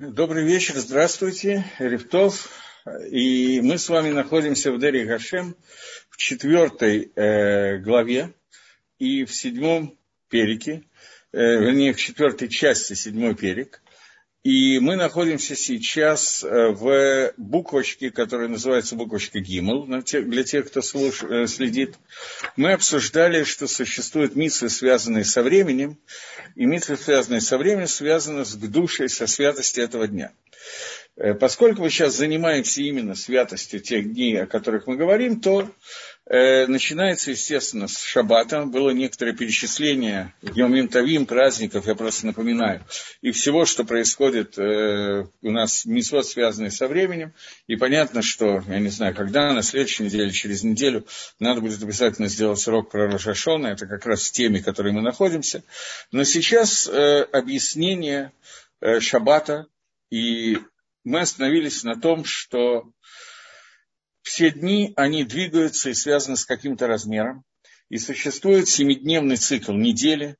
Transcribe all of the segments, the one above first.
Добрый вечер, здравствуйте, Рифтов. И мы с вами находимся в Дере Гашем в четвертой э, главе и в седьмом перике, э, вернее, в четвертой части седьмой перик. И мы находимся сейчас э, в буквочке, которая называется буквочка Гимл, для тех, кто слуш... Э, следит. Мы обсуждали, что существуют митвы, связанные со временем, и митвы, связанные со временем, связаны с душей, со святостью этого дня. Э, поскольку мы сейчас занимаемся именно святостью тех дней, о которых мы говорим, то Э, начинается, естественно, с шаббата. Было некоторое перечисление Днем Тавим, праздников, я просто напоминаю, и всего, что происходит э, у нас, митцвот, связанный со временем. И понятно, что, я не знаю, когда, на следующей неделе, через неделю, надо будет обязательно сделать урок про Рошашона. Это как раз в теме, в которой мы находимся. Но сейчас объяснение э, шаббата, и мы остановились на том, что все дни, они двигаются и связаны с каким-то размером. И существует семидневный цикл недели,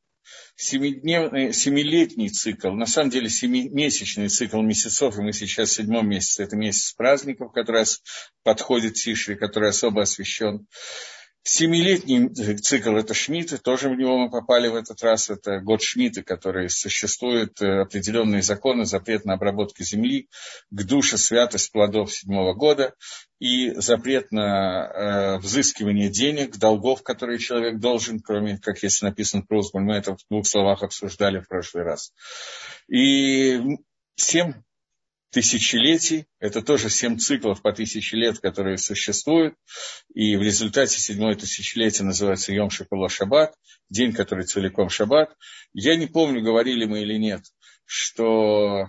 семидневный, семилетний цикл, на самом деле семимесячный цикл месяцев, и мы сейчас в седьмом месяце, это месяц праздников, который подходит Тишри, который особо освящен. Семилетний цикл – это Шмиты, тоже в него мы попали в этот раз. Это год Шмиты, который существует э, определенные законы, запрет на обработку земли, к душе святость плодов седьмого года и запрет на э, взыскивание денег, долгов, которые человек должен, кроме, как если написано в мы это в двух словах обсуждали в прошлый раз. И семь тысячелетий. Это тоже семь циклов по тысяче лет, которые существуют. И в результате седьмое тысячелетие называется Йом Шапула Шаббат, день, который целиком Шаббат. Я не помню, говорили мы или нет, что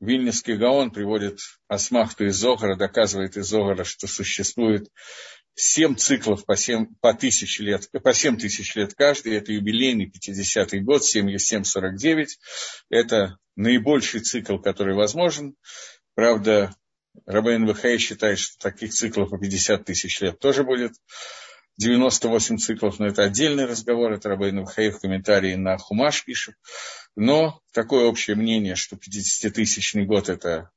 Вильнинский Гаон приводит Асмахту из Зохара, доказывает из Зохара, что существует семь циклов по, семь, по, тысяч лет, по семь тысяч лет каждый. Это юбилейный 50-й год, 7,749. Это наибольший цикл, который возможен. Правда, Рабейн ВХ считает, что таких циклов по 50 тысяч лет тоже будет. 98 циклов, но это отдельный разговор, это Рабейн ВХ в комментарии на Хумаш пишет. Но такое общее мнение, что 50-тысячный год – это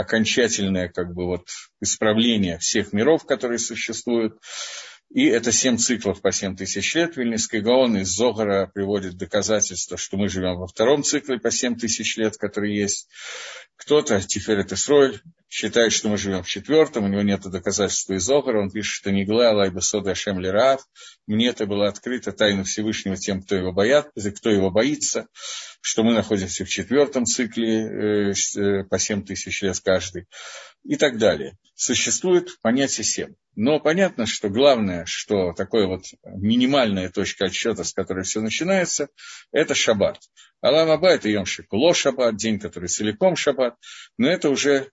окончательное как бы вот исправление всех миров, которые существуют. И это семь циклов по семь тысяч лет. Вильнинский Гаон из Зогара приводит доказательства, что мы живем во втором цикле по семь тысяч лет, который есть. Кто-то, Тиферет Исроэль, считает, что мы живем в четвертом, у него нет доказательства из Зогара, он пишет, что не гла, лайба сода Ашем Лираав, мне это было открыто тайна Всевышнего тем, кто его, боят, кто его боится, что мы находимся в четвертом цикле э, э по семь тысяч лет каждый и так далее. Существует понятие семь. Но понятно, что главное, что такое вот минимальная точка отсчета, с которой все начинается, это шаббат. Алам Аба – это Йом Шикуло шаббат, день, который целиком шаббат, но это уже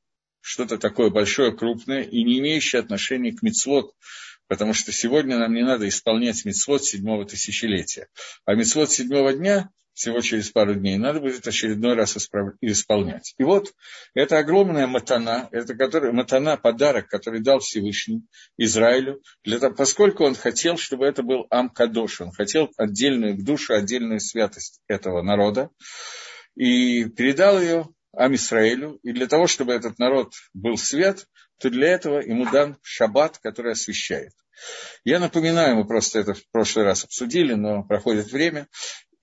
что-то такое большое, крупное и не имеющее отношения к мицвод, потому что сегодня нам не надо исполнять мицвод седьмого тысячелетия. А мицвод седьмого дня всего через пару дней, надо будет очередной раз исполнять. И вот это огромная матана, это который, матана, подарок, который дал Всевышний Израилю, для того, поскольку он хотел, чтобы это был Амкадош, он хотел отдельную душу, отдельную святость этого народа, и передал ее Амисраилю, и для того, чтобы этот народ был свят, то для этого ему дан шаббат, который освещает. Я напоминаю, мы просто это в прошлый раз обсудили, но проходит время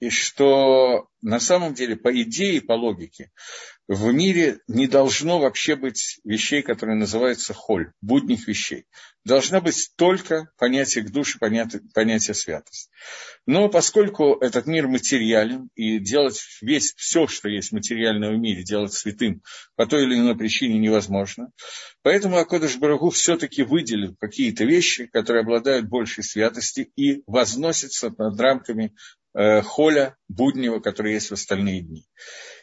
и что на самом деле, по идее, по логике, в мире не должно вообще быть вещей, которые называются холь, будних вещей. Должна быть только понятие к душе, понятие, понятие святость. Но поскольку этот мир материален, и делать весь, все, что есть в материальном мире, делать святым по той или иной причине невозможно, поэтому Акодыш Барагу все-таки выделил какие-то вещи, которые обладают большей святостью и возносятся над рамками холя буднего, который есть в остальные дни.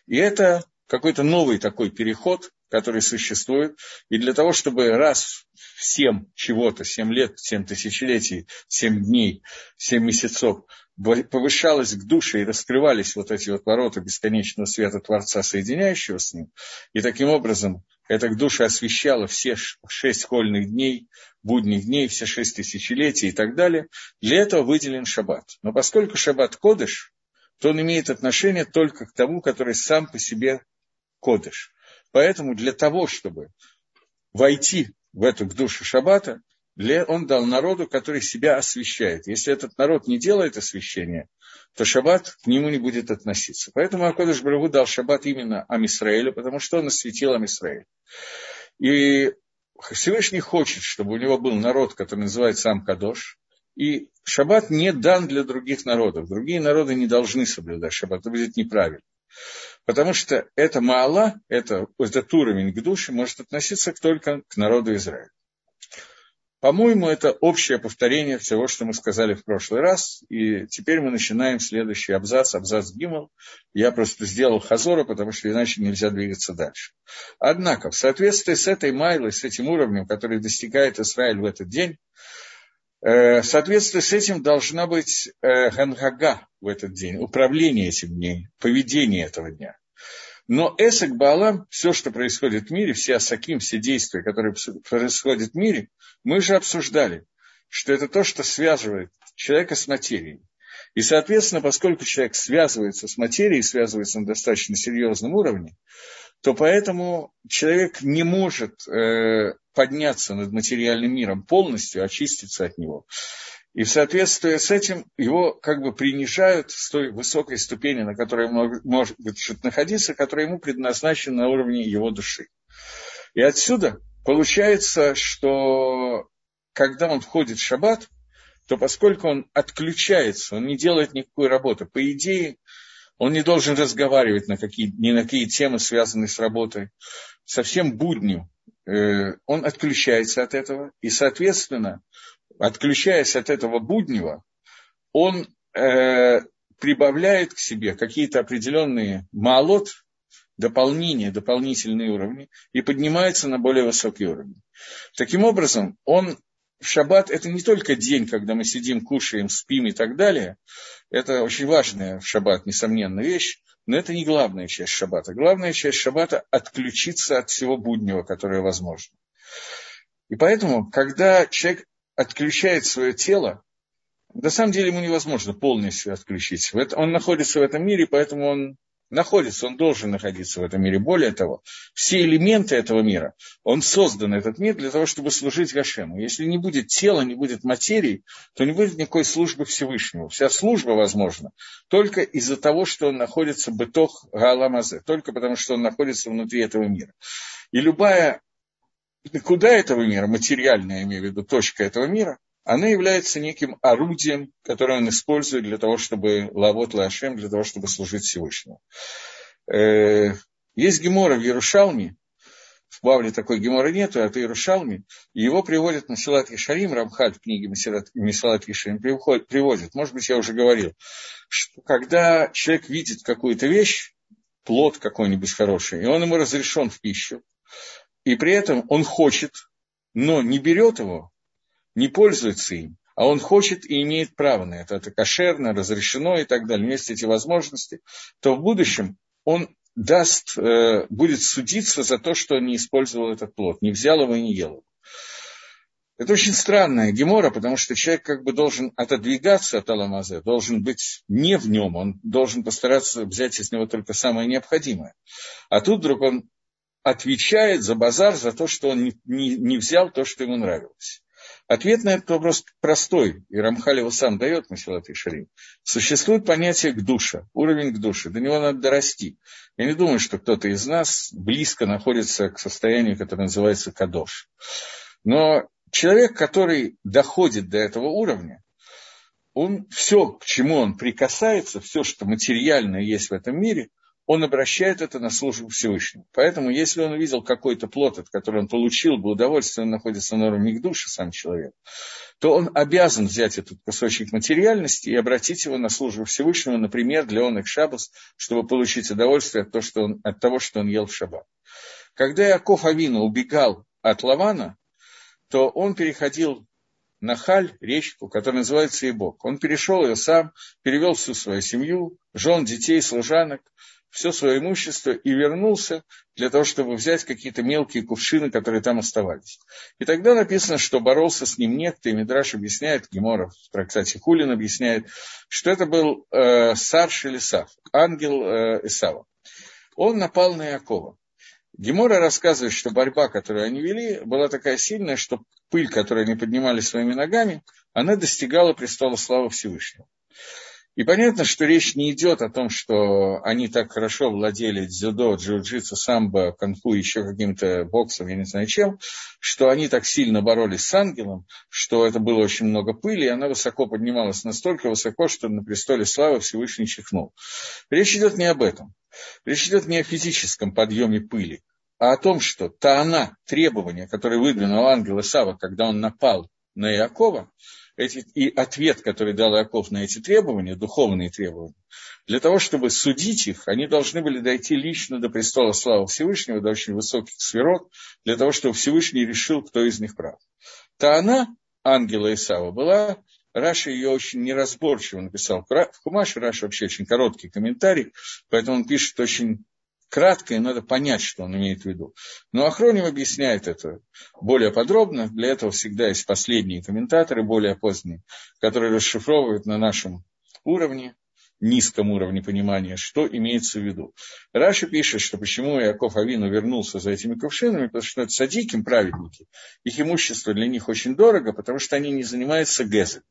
И это какой-то новый такой переход, который существует. И для того, чтобы раз в семь чего-то, семь лет, семь тысячелетий, семь дней, семь месяцев повышалось к душе и раскрывались вот эти вот ворота бесконечного света Творца, соединяющего с ним, и таким образом эта душа освещала все шесть хольных дней, будних дней, все шесть тысячелетий и так далее. Для этого выделен шаббат. Но поскольку шаббат кодыш, то он имеет отношение только к тому, который сам по себе кодыш. Поэтому для того, чтобы войти в эту душу шаббата, он дал народу, который себя освещает. Если этот народ не делает освящения, то шаббат к нему не будет относиться. Поэтому Акодыш Барагу дал шаббат именно Амисраэлю, потому что он осветил Амисраэль. И Всевышний хочет, чтобы у него был народ, который называется Амкадош, и шаббат не дан для других народов. Другие народы не должны соблюдать шаббат, это будет неправильно. Потому что это Маала, это, этот уровень к душе может относиться только к народу Израиля. По-моему, это общее повторение всего, что мы сказали в прошлый раз. И теперь мы начинаем следующий абзац, абзац Гимл. Я просто сделал хазора, потому что иначе нельзя двигаться дальше. Однако, в соответствии с этой майлой, с этим уровнем, который достигает Израиль в этот день, э, в соответствии с этим должна быть э, хангага в этот день, управление этим днем, поведение этого дня. Но Эсек Баалам, все, что происходит в мире, все Асаким, все действия, которые происходят в мире, мы же обсуждали, что это то, что связывает человека с материей. И, соответственно, поскольку человек связывается с материей, связывается на достаточно серьезном уровне, то поэтому человек не может э, подняться над материальным миром полностью, очиститься от него. И в соответствии с этим его как бы принижают с той высокой ступени, на которой он может находиться, которая ему предназначена на уровне его души. И отсюда получается, что когда он входит в шаббат, то поскольку он отключается, он не делает никакой работы, по идее, он не должен разговаривать на какие, ни на какие темы, связанные с работой, совсем будню, э, он отключается от этого, и, соответственно, отключаясь от этого буднего, он э, прибавляет к себе какие-то определенные малот, дополнения, дополнительные уровни, и поднимается на более высокий уровень. Таким образом, он в шаббат это не только день, когда мы сидим, кушаем, спим и так далее. Это очень важная в шаббат, несомненно, вещь, но это не главная часть шаббата. Главная часть шаббата – отключиться от всего буднего, которое возможно. И поэтому, когда человек отключает свое тело, на самом деле ему невозможно полностью отключить. Он находится в этом мире, поэтому он находится, он должен находиться в этом мире. Более того, все элементы этого мира, он создан, этот мир, для того, чтобы служить Гашему. Если не будет тела, не будет материи, то не будет никакой службы Всевышнему. Вся служба возможна только из-за того, что он находится в бытох Галамазе, только потому, что он находится внутри этого мира. И любая куда этого мира, материальная, я имею в виду, точка этого мира, она является неким орудием, которое он использует для того, чтобы лавот лашем, для того, чтобы служить Всевышнему. Э, есть гемора в Ярушалме, в Бавле такой гемора нету, а это Иерушалми, и его приводят на Силат Ишарим, Рамхаль в книге Месилат Ишарим приводит, может быть, я уже говорил, что когда человек видит какую-то вещь, плод какой-нибудь хороший, и он ему разрешен в пищу, и при этом он хочет, но не берет его, не пользуется им, а он хочет и имеет право на это, это кошерно, разрешено и так далее, есть эти возможности, то в будущем он даст, э, будет судиться за то, что он не использовал этот плод, не взял его и не ел его. Это очень странная гемора, потому что человек как бы должен отодвигаться от Аламазе, должен быть не в нем, он должен постараться взять из него только самое необходимое. А тут вдруг он отвечает за базар, за то, что он не, не, не взял то, что ему нравилось. Ответ на этот вопрос простой, и Рамхаль его сам дает, Масилат и Шарим. Существует понятие к душе, уровень к душе, до него надо дорасти. Я не думаю, что кто-то из нас близко находится к состоянию, которое называется кадош. Но человек, который доходит до этого уровня, он все, к чему он прикасается, все, что материальное есть в этом мире – он обращает это на службу Всевышнему. Поэтому, если он увидел какой-то плод, от которого он получил бы удовольствие, он находится на уровне к душе, сам человек, то он обязан взять этот кусочек материальности и обратить его на службу Всевышнему, например, для он их шабас, чтобы получить удовольствие от того, что он, от того, что он ел в шаббат. Когда Яков Авина убегал от Лавана, то он переходил на Халь, речку, которая называется Ибок. Он перешел ее сам, перевел всю свою семью, жен, детей, служанок, все свое имущество и вернулся для того, чтобы взять какие-то мелкие кувшины, которые там оставались. И тогда написано, что боролся с ним некто, и Мидраш объясняет, Геморов в трактате Хулин объясняет, что это был э, Сарш или Сав, ангел э, Исава. он напал на Якова. Гемора рассказывает, что борьба, которую они вели, была такая сильная, что пыль, которую они поднимали своими ногами, она достигала престола славы Всевышнего. И понятно, что речь не идет о том, что они так хорошо владели дзюдо, джиу-джитсу, самбо, конфу, еще каким-то боксом, я не знаю чем, что они так сильно боролись с ангелом, что это было очень много пыли, и она высоко поднималась настолько высоко, что на престоле славы Всевышний чихнул. Речь идет не об этом. Речь идет не о физическом подъеме пыли, а о том, что та она, требования, которые выдвинул ангел Исава, когда он напал на Иакова, эти, и ответ, который дал Иаков на эти требования, духовные требования, для того, чтобы судить их, они должны были дойти лично до престола славы Всевышнего, до очень высоких сферот, для того, чтобы Всевышний решил, кто из них прав. טענה ангела Исава, была Раши ее очень неразборчиво написал в Хумаше. Раши вообще очень короткий комментарий, поэтому он пишет очень кратко, и надо понять, что он имеет в виду. Но Ахроним объясняет это более подробно. Для этого всегда есть последние комментаторы, более поздние, которые расшифровывают на нашем уровне, низком уровне понимания, что имеется в виду. Раша пишет, что почему Яков Авину вернулся за этими кувшинами, потому что это садиким праведники. Их имущество для них очень дорого, потому что они не занимаются гезом.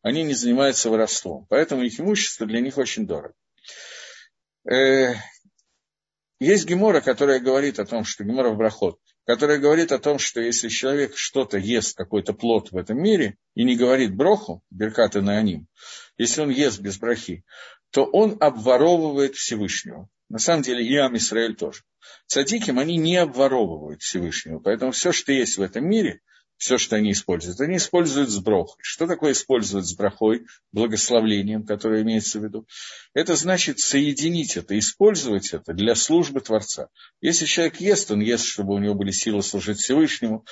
Они не занимаются воровством. Поэтому их имущество для них очень дорого. Есть гемора, которая говорит о том, что гемора в брахот, которая говорит о том, что если человек что-то ест, какой-то плод в этом мире, и не говорит броху, беркаты на аним, если он ест без брахи, то он обворовывает Всевышнего. На самом деле и Ам Исраэль тоже. Цадиким они не обворовывают Всевышнего. Поэтому все, что есть в этом мире, все, что они используют. Они используют с брохой. Что такое использовать с брохой, благословлением, которое имеется в виду? Это значит соединить это, использовать это для службы Творца. Если человек ест, он ест, чтобы у него были силы служить Всевышнему.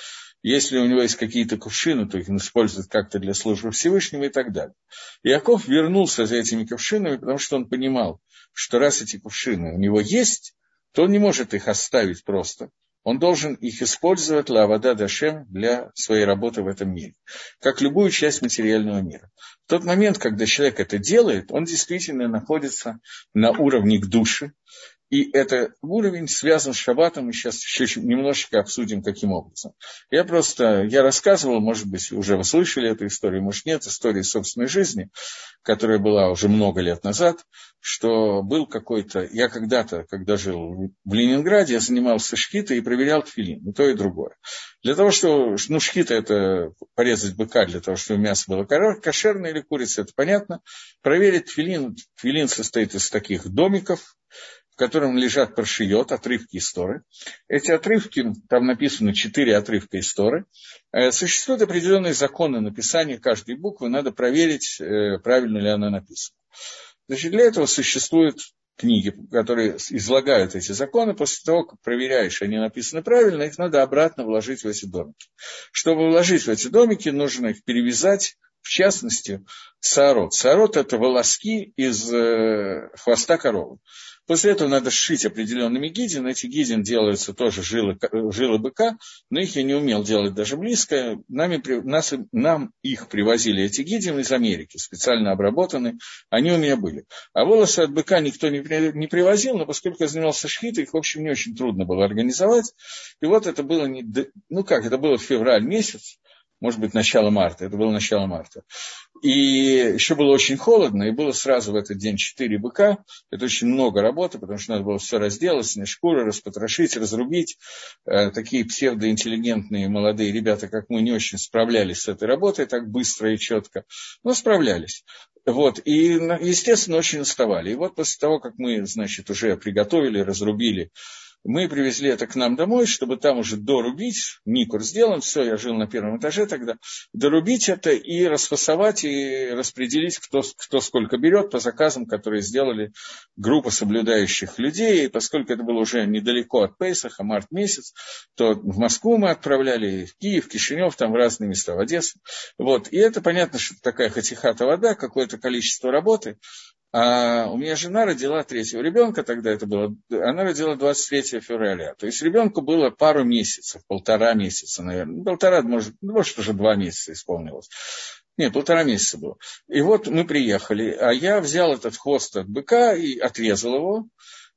Если у него есть какие-то кувшины, то их он использует как-то для службы Всевышнего и так далее. Иаков вернулся за этими кувшинами, потому что он понимал, что раз эти кувшины у него есть, то он не может их оставить просто он должен их использовать лавада дашем для своей работы в этом мире, как любую часть материального мира. В тот момент, когда человек это делает, он действительно находится на уровне к душе, и этот уровень связан с шаббатом, мы сейчас еще немножечко обсудим, каким образом. Я просто, я рассказывал, может быть, уже вы слышали эту историю, может нет, истории собственной жизни, которая была уже много лет назад, что был какой-то, я когда-то, когда жил в Ленинграде, я занимался шкитой и проверял тфилин, и то, и другое. Для того, чтобы, ну, шкита это порезать быка, для того, чтобы мясо было кошерное или курица, это понятно. Проверить тфилин, тфилин состоит из таких домиков, котором лежат паршиот, отрывки истории. Эти отрывки, там написано четыре отрывка истории. Э, существуют определенные законы написания каждой буквы, надо проверить, э, правильно ли она написана. Значит, для этого существуют книги, которые излагают эти законы, после того, как проверяешь, они написаны правильно, их надо обратно вложить в эти домики. Чтобы вложить в эти домики, нужно их перевязать, в частности, сарот. Сарот – это волоски из э, хвоста коровы. После этого надо сшить определенными гидин. Эти гидин делаются тоже жилы, жилы быка, но их я не умел делать даже близко. Нами, нас, нам их привозили, эти гидин, из Америки, специально обработаны. Они у меня были. А волосы от быка никто не, не привозил, но поскольку я занимался шхитой, их, в общем, не очень трудно было организовать. И вот это было, не, ну как, это было февраль месяц может быть, начало марта, это было начало марта. И еще было очень холодно, и было сразу в этот день четыре быка. Это очень много работы, потому что надо было все разделать, снять шкуры, распотрошить, разрубить. Э, такие псевдоинтеллигентные молодые ребята, как мы, не очень справлялись с этой работой так быстро и четко, но справлялись. Вот, и, естественно, очень уставали. И вот после того, как мы, значит, уже приготовили, разрубили мы привезли это к нам домой, чтобы там уже дорубить, никур сделан, все, я жил на первом этаже тогда, дорубить это и расфасовать, и распределить, кто, кто сколько берет по заказам, которые сделали группа соблюдающих людей, и поскольку это было уже недалеко от Пейсаха, март месяц, то в Москву мы отправляли, в Киев, Кишинев, там в разные места, в Одессу. Вот. И это понятно, что такая хатихата вода, какое-то количество работы, а у меня жена родила третьего ребенка, тогда это было, она родила 23 февраля. То есть ребенку было пару месяцев, полтора месяца, наверное. Ну, полтора, может, ну, может уже два месяца исполнилось. Нет, полтора месяца было. И вот мы приехали, а я взял этот хвост от быка и отрезал его,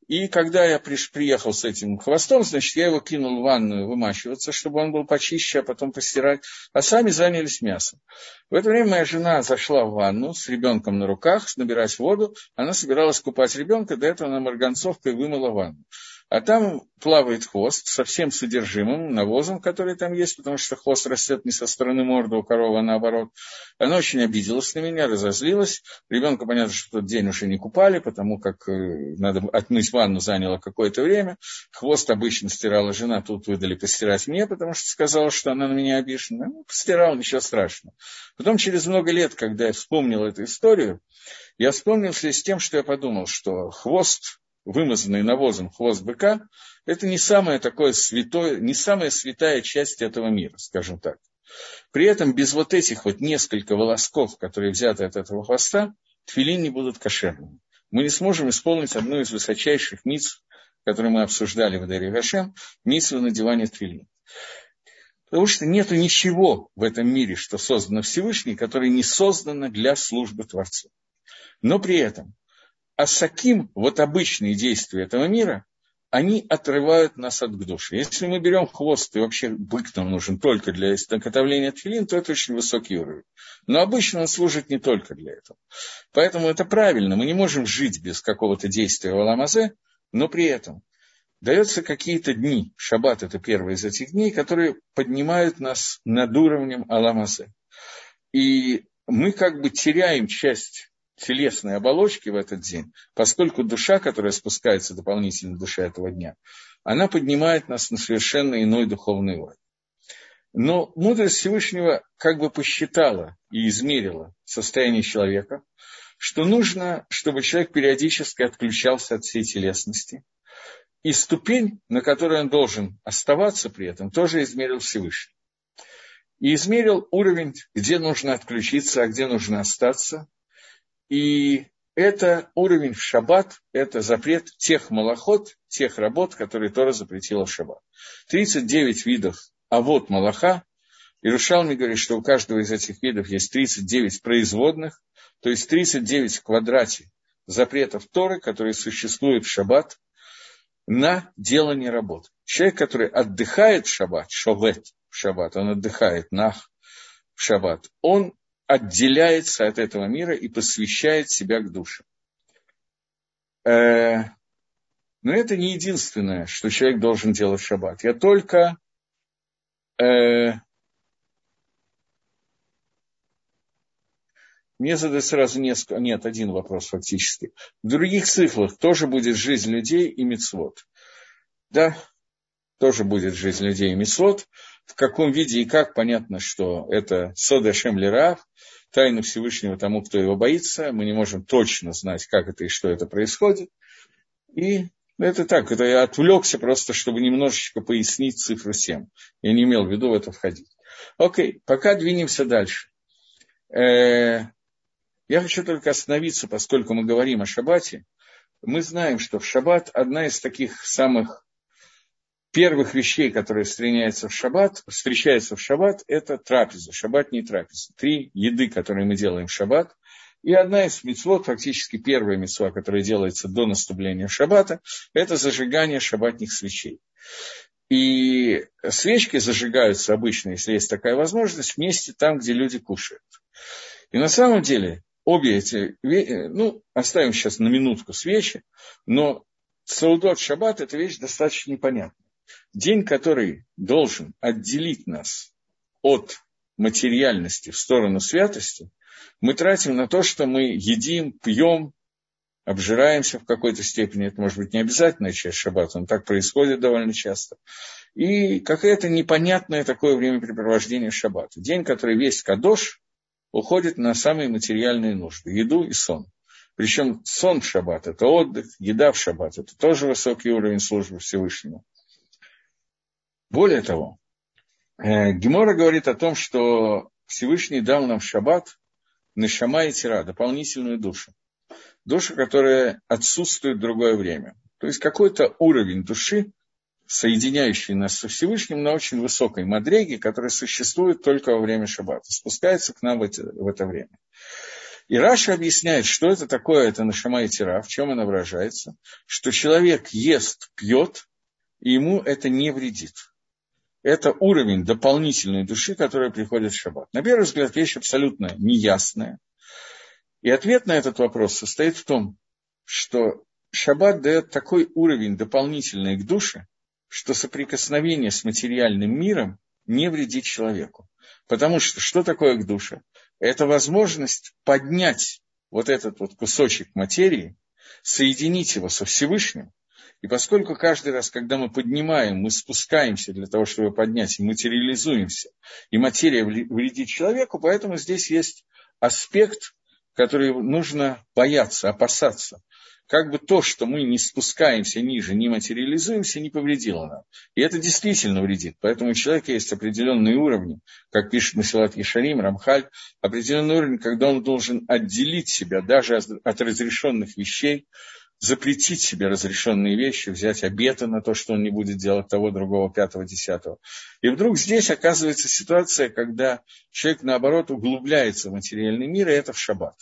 И когда я приехал с этим хвостом, значит, я его кинул в ванную вымачиваться, чтобы он был почище, а потом постирать. А сами занялись мясом. В это время моя жена зашла в ванну с ребенком на руках, набирать воду. Она собиралась купать ребенка, до этого она марганцовкой вымыла ванну. А там плавает хвост со всем содержимым, навозом, который там есть, потому что хвост растет не со стороны морды у коровы, а наоборот. Она очень обиделась на меня, разозлилась. Ребенка, понятно, что в тот день уже не купали, потому как э, надо отмыть ванну заняло какое-то время. Хвост обычно стирала жена, тут выдали постирать мне, потому что сказала, что она на меня обижена. Ну, постирал, ничего страшного. Потом, через много лет, когда я вспомнил эту историю, я вспомнил в с тем, что я подумал, что хвост вымазанный навозом хвост быка, это не самое такое святое, не самая святая часть этого мира, скажем так. При этом без вот этих вот несколько волосков, которые взяты от этого хвоста, тфилин не будут кошерными. Мы не сможем исполнить одну из высочайших миц, которые мы обсуждали в Дарье Гашем, митсву надевания тфилин. Потому что нет ничего в этом мире, что создано Всевышний, которое не создано для службы Творцу. Но при этом асаким, вот обычные действия этого мира, они отрывают нас от души. Если мы берем хвост, и вообще бык нам нужен только для изготовления тфилин, то это очень высокий уровень. Но обычно он служит не только для этого. Поэтому это правильно. Мы не можем жить без какого-то действия в Аламазе, но при этом даются какие-то дни, шаббат – это первый из этих дней, которые поднимают нас над уровнем Аламазе. И мы как бы теряем часть телесной оболочки в этот день, поскольку душа, которая спускается дополнительно душа этого дня, она поднимает нас на совершенно иной духовный уровень. Но мудрость Всевышнего как бы посчитала и измерила состояние человека, что нужно, чтобы человек периодически отключался от всей телесности. И ступень, на которой он должен оставаться при этом, тоже измерил Всевышний. И измерил уровень, где нужно отключиться, а где нужно остаться, и это уровень в шаббат, это запрет тех малоход, тех работ, которые Тора запретила в шаббат. 39 видов а вот малаха. Ирушалми говорит, что у каждого из этих видов есть 39 производных, то есть 39 в квадрате запретов Торы, которые существуют в шаббат, на делание работы. Человек, который отдыхает в шаббат, шовет в шаббат, он отдыхает нах в шаббат, он отделяется от этого мира и посвящает себя к душе. Э, но это не единственное, что человек должен делать в шаббат. Я только э, мне задают сразу несколько, нет, один вопрос фактически. В других циклах тоже будет жизнь людей и мецвод. Да, тоже будет жизнь людей и мецвод в каком виде и как, понятно, что это Сода Шем Лерав, тайна Всевышнего тому, кто его боится. Мы не можем точно знать, как это и что это происходит. И это так, это я отвлекся просто, чтобы немножечко пояснить цифру 7. Я не имел в виду в это входить. Окей, пока двинемся дальше. Э, я хочу только остановиться, поскольку мы говорим о шаббате. Мы знаем, что в шаббат одна из таких самых первых вещей, которые встречаются в шаббат, встречаются в шаббат, это трапеза. Шаббат не трапеза. Три еды, которые мы делаем в шаббат. И одна из мецвод, фактически первая мецва, которая делается до наступления шаббата, это зажигание шаббатных свечей. И свечки зажигаются обычно, если есть такая возможность, вместе там, где люди кушают. И на самом деле обе эти, ну, оставим сейчас на минутку свечи, но Саудот Шаббат – это вещь достаточно непонятная. День, который должен отделить нас от материальности в сторону святости, мы тратим на то, что мы едим, пьем, обжираемся в какой-то степени. Это может быть не обязательная часть шаббата, но так происходит довольно часто. И какое-то непонятное такое времяпрепровождение шаббата. День, который весь кадош, уходит на самые материальные нужды, еду и сон. Причем сон в шаббат – это отдых, еда в шаббат – это тоже высокий уровень службы Всевышнему. Более того, э, Гемора говорит о том, что Всевышний дал нам шаббат Нешама и Тира, дополнительную душу. Душа, которая отсутствует в другое время. То есть какой-то уровень души, соединяющий нас со Всевышним на очень высокой мадреге, которая существует только во время шаббата, спускается к нам в это, в это время. И Раша объясняет, что это такое, это нашама и тира, в чем она выражается, что человек ест, пьет, и ему это не вредит. Это уровень дополнительной души, которая приходит в шаббат. На первый взгляд, вещь абсолютно неясная. И ответ на этот вопрос состоит в том, что шаббат дает такой уровень дополнительный к душе, что соприкосновение с материальным миром не вредит человеку. Потому что что такое к душе? Это возможность поднять вот этот вот кусочек материи, соединить его со Всевышним. И поскольку каждый раз, когда мы поднимаем, мы спускаемся для того, чтобы поднять, материализуемся, и материя вредит человеку, поэтому здесь есть аспект, который нужно бояться, опасаться как бы то, что мы не спускаемся ниже, не материализуемся, не повредило нам. И это действительно вредит. Поэтому у человека есть определенные уровни, как пишет Масилат Ешарим, Рамхаль, определенный уровень, когда он должен отделить себя даже от разрешенных вещей, запретить себе разрешенные вещи, взять обеты на то, что он не будет делать того, другого, пятого, десятого. И вдруг здесь оказывается ситуация, когда человек, наоборот, углубляется в материальный мир, и это в шаббат.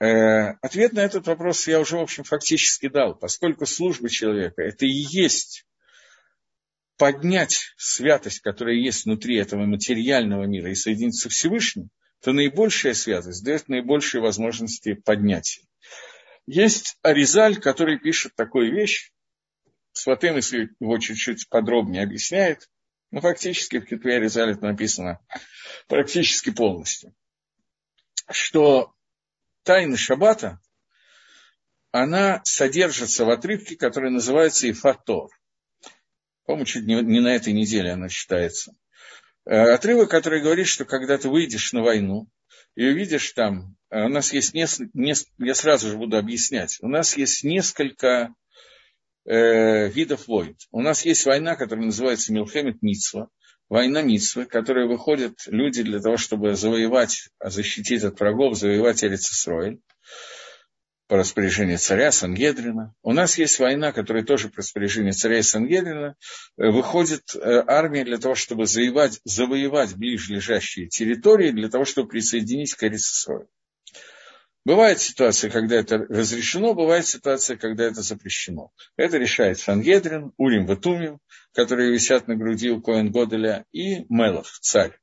Э, ответ на этот вопрос я уже, в общем, фактически дал, поскольку служба человека – это и есть поднять святость, которая есть внутри этого материального мира и соединиться с Всевышним, то наибольшая святость дает наибольшие возможности поднятия. Есть Аризаль, который пишет такую вещь, Сватем, если его чуть-чуть подробнее объясняет, но фактически в Китве Аризаль это написано практически полностью, что тайны Шаббата, она содержится в отрывке, который называется Ифатор. По-моему, чуть не, не на этой неделе она читается. Э, отрывок, который говорит, что когда ты выйдешь на войну и увидишь там, э, у нас есть несколько, я сразу же буду объяснять, у нас есть несколько э, видов войн. У нас есть война, которая называется Милхемет Мицва, война Митсвы, которая выходят люди для того, чтобы завоевать, защитить от врагов, завоевать Эрицесроиль по распоряжению царя Сангедрина. У нас есть война, которая тоже по распоряжению царя Сангедрина. Э, выходит э, армия для того, чтобы завоевать, завоевать ближайшие территории, для того, чтобы присоединить к Эрицесроиль. Бывает ситуация, когда это разрешено, бывает ситуация, когда это запрещено. Это решает Сангедрин, Урим Ватумим, которые висят на груди у Коэн Годеля, и Мелах, царь.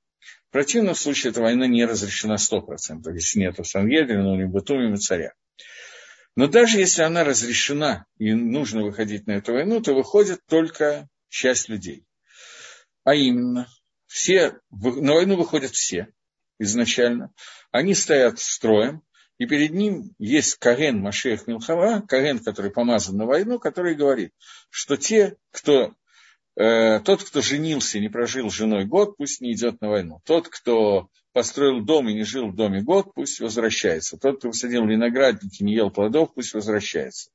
В противном случае эта война не разрешена 100%, если нет Сангедрина, Урим Ватумим и царя. Но даже если она разрешена и нужно выходить на эту войну, то выходит только часть людей. А именно, все, на войну выходят все изначально. Они стоят строем, и перед ним есть Карен Машех Милхава, Карен, который помазан на войну, который говорит, что те, кто, тот, кто женился и не прожил с женой год, пусть не идет на войну. Тот, кто построил дом и не жил в доме год, пусть возвращается. Тот, кто посадил виноградники и не ел плодов, пусть возвращается.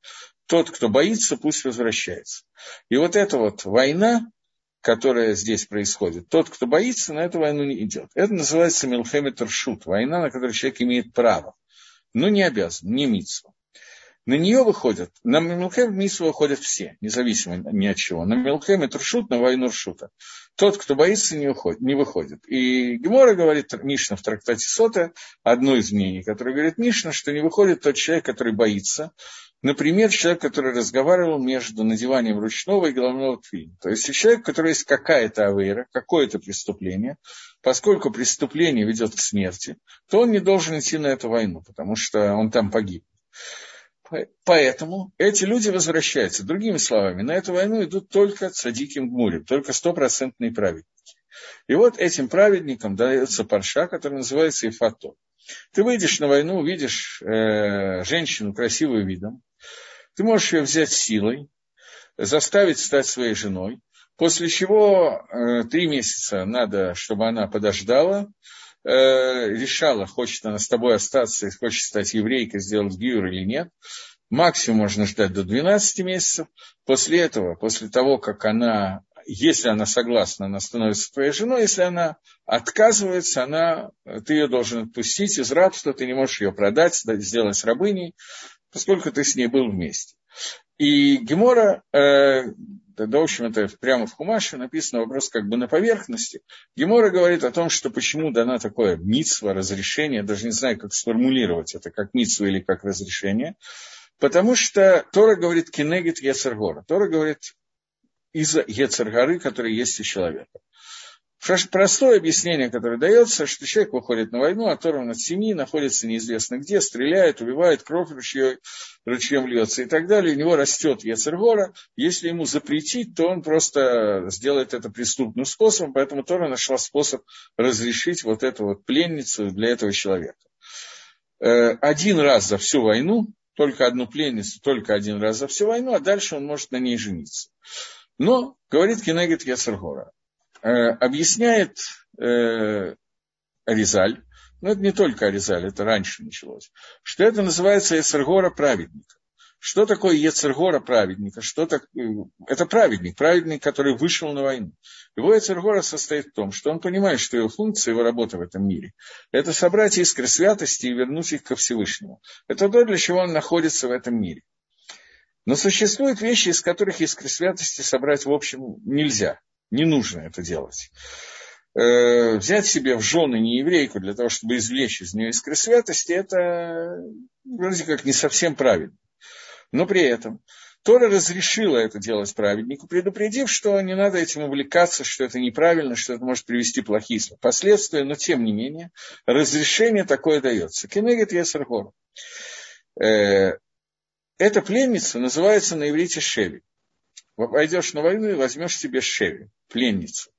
Тот, кто боится, пусть возвращается. И вот эта вот война, которая здесь происходит, тот, кто боится, на эту войну не идет. Это называется Милхемет Шут, война, на которую человек имеет право но не обязан, не митсва. На нее выходят, на Милхем Мису выходят все, независимо ни от чего. На Милхем это Ршут, на войну Ршута. Тот, кто боится, не, уходит, не выходит. И Гемора говорит, Мишна в трактате Сота, одно из мнений, которое говорит Мишна, что не выходит тот человек, который боится. Например, человек, который разговаривал между надеванием ручного и головного тфилина. То есть человек, у которого есть какая-то авейра, какое-то преступление, поскольку преступление ведет к смерти, то он не должен идти на эту войну, потому что он там погиб. Поэтому эти люди возвращаются. Другими словами, на эту войну идут только цадиким гмурим, только стопроцентные праведники. И вот этим праведникам дается парша, который называется Ифато. Ты выйдешь на войну, увидишь э, женщину красивым видом, ты можешь ее взять силой, заставить стать своей женой, после чего э, три месяца надо, чтобы она подождала, решала, хочет она с тобой остаться, хочет стать еврейкой, сделать гиур или нет. Максимум можно ждать до 12 месяцев. После этого, после того, как она, если она согласна, она становится твоей женой. Если она отказывается, она, ты ее должен отпустить из рабства, ты не можешь ее продать, сделать рабыней, поскольку ты с ней был вместе. И Гемора э, да, в общем, это прямо в Хумаше написано вопрос как бы на поверхности. Гемора говорит о том, что почему дана такое митсва, разрешение, даже не знаю, как сформулировать это, как митсва или как разрешение, потому что Тора говорит кенегит Ецергора. Тора говорит из-за Ецергоры, который есть у человека. Простое объяснение, которое дается, что человек выходит на войну, оторван от семьи, находится неизвестно где, стреляет, убивает, кровь ручьем, ручьем льется и так далее. У него растет Ецергора. Если ему запретить, то он просто сделает это преступным способом, поэтому Тора нашла способ разрешить вот эту вот пленницу для этого человека. Э, один раз за всю войну, только одну пленницу, только один раз за всю войну, а дальше он может на ней жениться. Но, говорит Кенегет Ецергора, Э, объясняет э, Аризаль, но это не только Аризаль, это раньше началось, что это называется Ецергора праведника. Что такое Ецергора праведника? Что так... Э, это праведник, праведник, который вышел на войну. Его Ецергора состоит в том, что он понимает, что его функция, его работа в этом мире – это собрать искры святости и вернуть их ко Всевышнему. Это то, для чего он находится в этом мире. Но существуют вещи, из которых искры святости собрать, в общем, нельзя – не нужно это делать. Э, взять себе в жены нееврейку для того, чтобы извлечь из нее искры святости, это вроде как не совсем правильно. Но при этом Тора разрешила это делать праведнику, предупредив, что не надо этим увлекаться, что это неправильно, что это может привести плохие последствия, но тем не менее разрешение такое дается. Кенегет Есаргор. Э, эта пленница называется на иврите Шеви. Пойдешь на войну и возьмешь себе Шеви пленницу.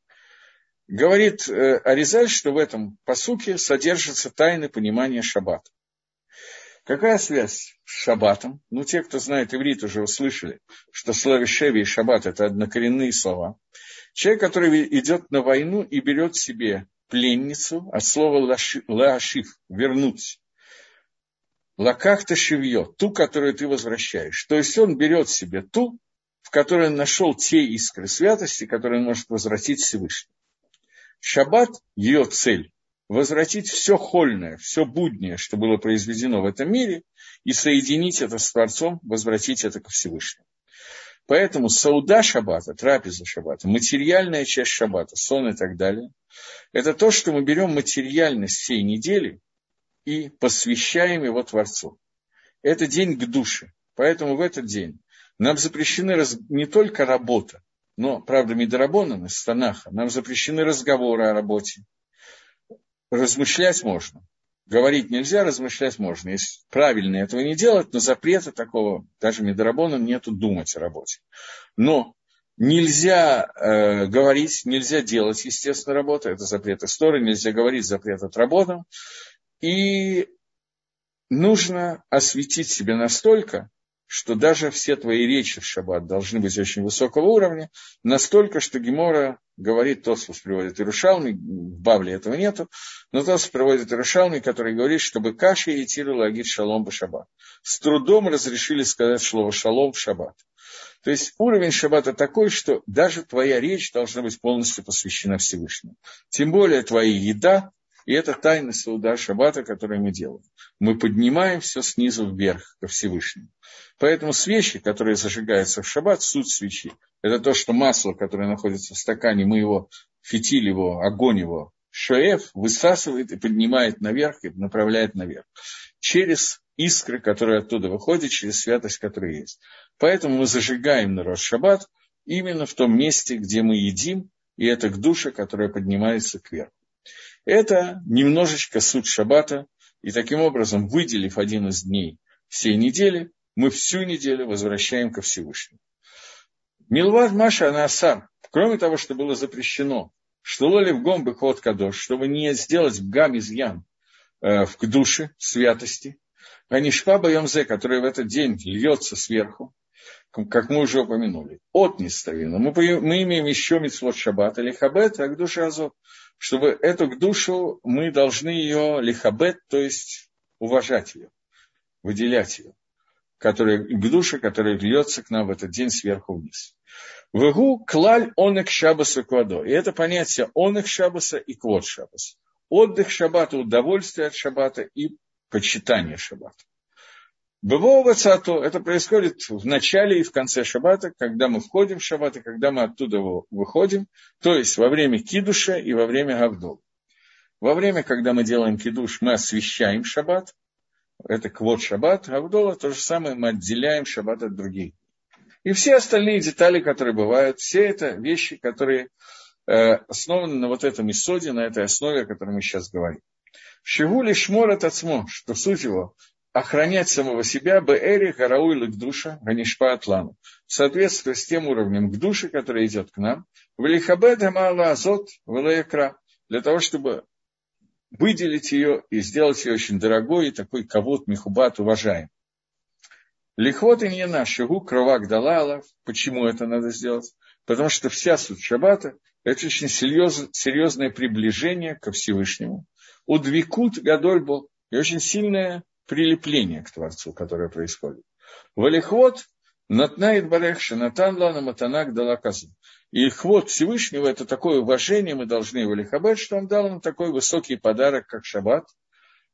Говорит э, Аризаль, что в этом посуке содержится тайны понимания шаббата. Какая связь с шаббатом? Ну, те, кто знает иврит, уже услышали, что слово «шеви» и «шаббат» – это однокоренные слова. Человек, который идет на войну и берет себе пленницу, от слова «лаашив» – «вернуть». Лакахта шивье, ту, которую ты возвращаешь. То есть он берет себе ту, в которой он нашел те искры святости, которые он может возвратить Всевышнему. Шаббат, ее цель, возвратить все хольное, все буднее, что было произведено в этом мире, и соединить это с Творцом, возвратить это ко Всевышнему. Поэтому сауда шаббата, трапеза шаббата, материальная часть шаббата, сон и так далее, это то, что мы берем материальность всей недели и посвящаем его Творцу. Это день к душе. Поэтому в этот день нам запрещены раз... не только работа, но, правда, Мидарабонан из Танаха, нам запрещены разговоры о работе. Размышлять можно. Говорить нельзя, размышлять можно. Если правильно этого не делать, но запрета такого, даже Мидарабона, нету думать о работе. Но нельзя э, говорить, нельзя делать, естественно, работу. Это запрет истории, нельзя говорить, запрет от работы. И нужно осветить себя настолько, что даже все твои речи в шаббат должны быть очень высокого уровня, настолько, что Гемора говорит, Тосфус приводит Ирушалми, в Бавле этого нету, но Тосфус приводит Ирушалми, который говорит, чтобы Каши и Тиру лагит шалом в шаббат. С трудом разрешили сказать слово шалом в шаббат. То есть уровень шаббата такой, что даже твоя речь должна быть полностью посвящена Всевышнему. Тем более твоя еда, и это тайна Сауда Шаббата, которую мы делаем. Мы поднимаем все снизу вверх, ко Всевышнему. Поэтому свечи, которые зажигаются в шаббат, суть свечи, это то, что масло, которое находится в стакане, мы его, фитиль его, огонь его, шоэф высасывает и поднимает наверх и направляет наверх. Через искры, которые оттуда выходят, через святость, которая есть. Поэтому мы зажигаем на Рош Шаббат именно в том месте, где мы едим, и это к душе, которая поднимается кверху. Это немножечко суть шаббата, и таким образом, выделив один из дней всей недели, мы всю неделю возвращаем ко Всевышнему. Милвад Маша Анасар, кроме того, что было запрещено, что лоли в гом ход кадош, чтобы не сделать гам изъян э, в душе, святости, а не шпаба йомзе, который в этот день льется сверху, как мы уже упомянули. От неставина. Мы, мы имеем еще митцвот шаббат, или хабет, а к душе азот чтобы эту душу мы должны ее лихабет, то есть уважать ее, выделять ее, которая, к душе, которая льется к нам в этот день сверху вниз. Вегу клаль онек шабаса квадо. И это понятие онек шабаса и квод шабаса. Отдых шаббата, удовольствие от шаббата и почитание шаббата. Бывого цато, это происходит в начале и в конце шаббата, когда мы входим в шаббат и когда мы оттуда выходим, то есть во время кидуша и во время гавдол. Во время, когда мы делаем кидуш, мы освещаем шаббат, это квот шаббат, гавдола то же самое, мы отделяем шаббат от других. И все остальные детали, которые бывают, все это вещи, которые э, основаны на вот этом исоде, на этой основе, о которой мы сейчас говорим. Шигули шмор от что суть его охранять самого себя, бээри гарауилы к душа, ганишпа атлану, в соответствии с тем уровнем к душе, который идет к нам, в лихабеда мала азот, в для того, чтобы выделить ее и сделать ее очень дорогой и такой кавод михубат уважаем. Лихвот и не наш, шагу кровак далала. Почему это надо сделать? Потому что вся суть шаббата – это очень серьез, серьезное приближение ко Всевышнему. Удвикут гадольбо и очень сильное прилепление к Творцу, которое происходит. Валихвот натнает барех шанатан лана матанак дала казу. И хвот Всевышнего – это такое уважение, мы должны его лихабет, что он дал нам такой высокий подарок, как шаббат.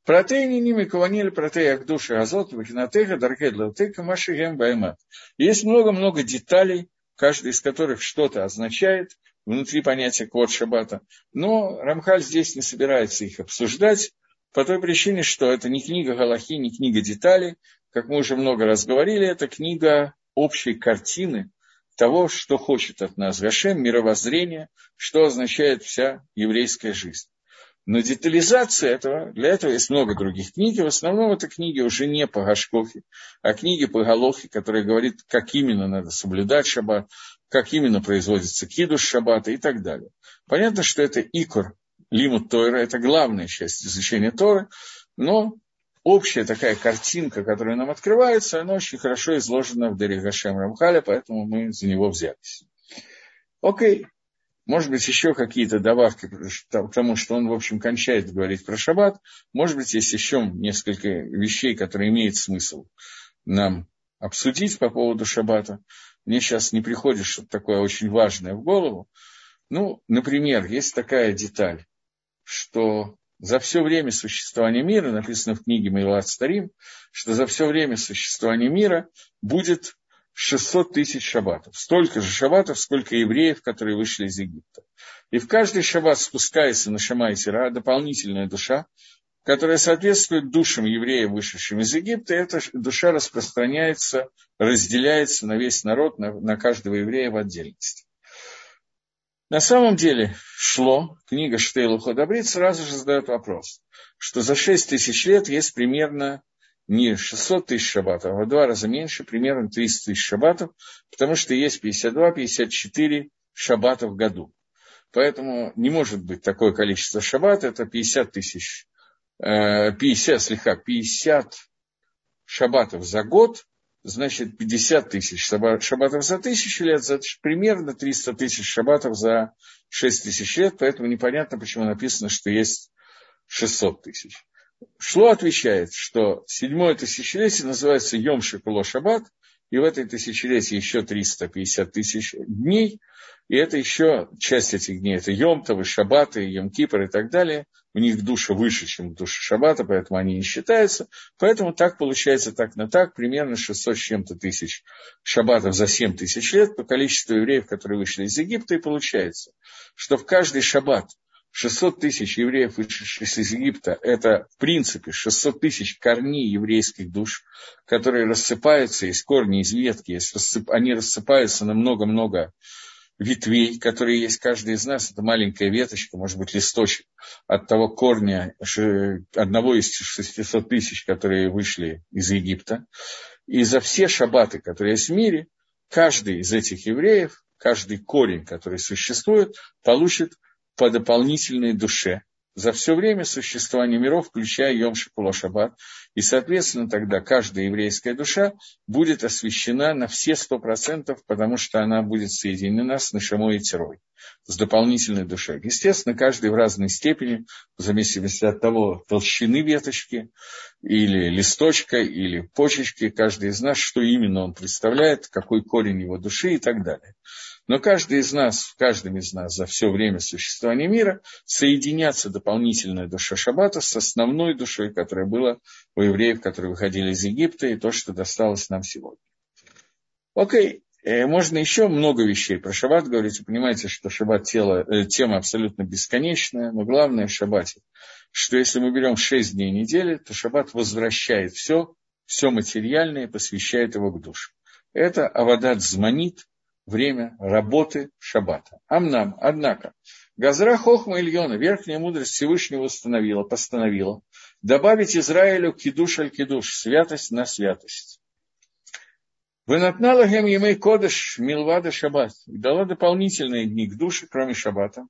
Протеини ними каванили протеи души азот, вахинатеха, даркедла, утека, машигем, баймат. Есть много-много деталей, каждый из которых что-то означает внутри понятия квот шаббата. Но Рамхаль здесь не собирается их обсуждать, по той причине, что это не книга Галахи, не книга деталей, как мы уже много раз говорили, это книга общей картины того, что хочет от нас Гашем, мировоззрение, что означает вся еврейская жизнь. Но детализация этого, для этого есть много других книг, в основном это книги уже не по Гашкохе, а книги по Галохе, которые говорят, как именно надо соблюдать шаббат, как именно производится кидуш шаббата и так далее. Понятно, что это икор лимут Тойра, это главная часть изучения Торы, но общая такая картинка, которая нам открывается, она очень хорошо изложена в Дере Гашем Рамхаля, поэтому мы за него взялись. Окей. Может быть, еще какие-то добавки к тому, что он, в общем, кончает говорить про шаббат. Может быть, есть еще несколько вещей, которые имеет смысл нам обсудить по поводу шаббата. Мне сейчас не приходит что-то такое очень важное в голову. Ну, например, есть такая деталь что за все время существования мира, написано в книге Мейлат Старим, что за все время существования мира будет 600 тысяч шаббатов. Столько же шаббатов, сколько евреев, которые вышли из Египта. И в каждый шаббат спускается на Шама Сира дополнительная душа, которая соответствует душам евреев, вышедшим из Египта, и эта душа распространяется, разделяется на весь народ, на, на каждого еврея в отдельности. На самом деле шло, книга Штейлу Ходобрит сразу же задает вопрос, что за 6 тысяч лет есть примерно не 600 тысяч шаббатов, а в два раза меньше, примерно 300 тысяч шаббатов, потому что есть 52-54 шаббата в году. Поэтому не может быть такое количество шаббата, это 50 тысяч, 50, э, слегка, 50 шаббатов за год, значит, 50 тысяч шаббатов за тысячу лет, за примерно 300 тысяч шаббатов за 6 тысяч лет, поэтому непонятно, почему написано, что есть 600 тысяч. Шло отвечает, что седьмое тысячелетие называется Йом Шикуло Шаббат, и в этой тысячелетии еще 350 тысяч дней, и это еще часть этих дней, это Йомтовы, Шаббаты, Йом-Кипр и так далее. У них душа выше, чем душа Шаббата, поэтому они не считаются. Поэтому так получается так на так, примерно 600 с чем-то тысяч Шаббатов за 7 тысяч лет по количеству евреев, которые вышли из Египта, и получается, что в каждый Шаббат 600 тысяч евреев, вышедших из Египта, это, в принципе, 600 тысяч корней еврейских душ, которые рассыпаются, из корней, из ветки, они рассыпаются на много-много ветвей, которые есть каждый из нас. Это маленькая веточка, может быть, листочек от того корня одного из 600 тысяч, которые вышли из Египта. И за все шаббаты, которые есть в мире, каждый из этих евреев, каждый корень, который существует, получит по дополнительной душе за все время существования миров, включая Йом Шикула Шаббат. И, соответственно, тогда каждая еврейская душа будет освящена на все сто процентов, потому что она будет соединена с Нашамой и Терой, с дополнительной душой. Естественно, каждый в разной степени, в зависимости от того, толщины веточки, или листочка, или почечки, каждый из нас, что именно он представляет, какой корень его души и так далее. Но каждый из нас, в каждом из нас за все время существования мира соединяться дополнительная душа Шаббата с основной душой, которая была в у евреев, которые выходили из Египта, и то, что досталось нам сегодня. Окей, э, можно еще много вещей про шаббат говорить. Вы понимаете, что шаббат тело, э, тема абсолютно бесконечная, но главное в шаббате, что если мы берем 6 дней недели, то шаббат возвращает все, все материальное, посвящает его к душе. Это Авадат Зманит, время работы шаббата. Амнам, однако, Газра Хохма Ильона, верхняя мудрость Всевышнего установила, постановила, добавить Израилю кидуш аль кидуш, святость на святость. Вынатнала гем емей кодыш милвада шаббат. И дала дополнительные дни к душе, кроме шаббата,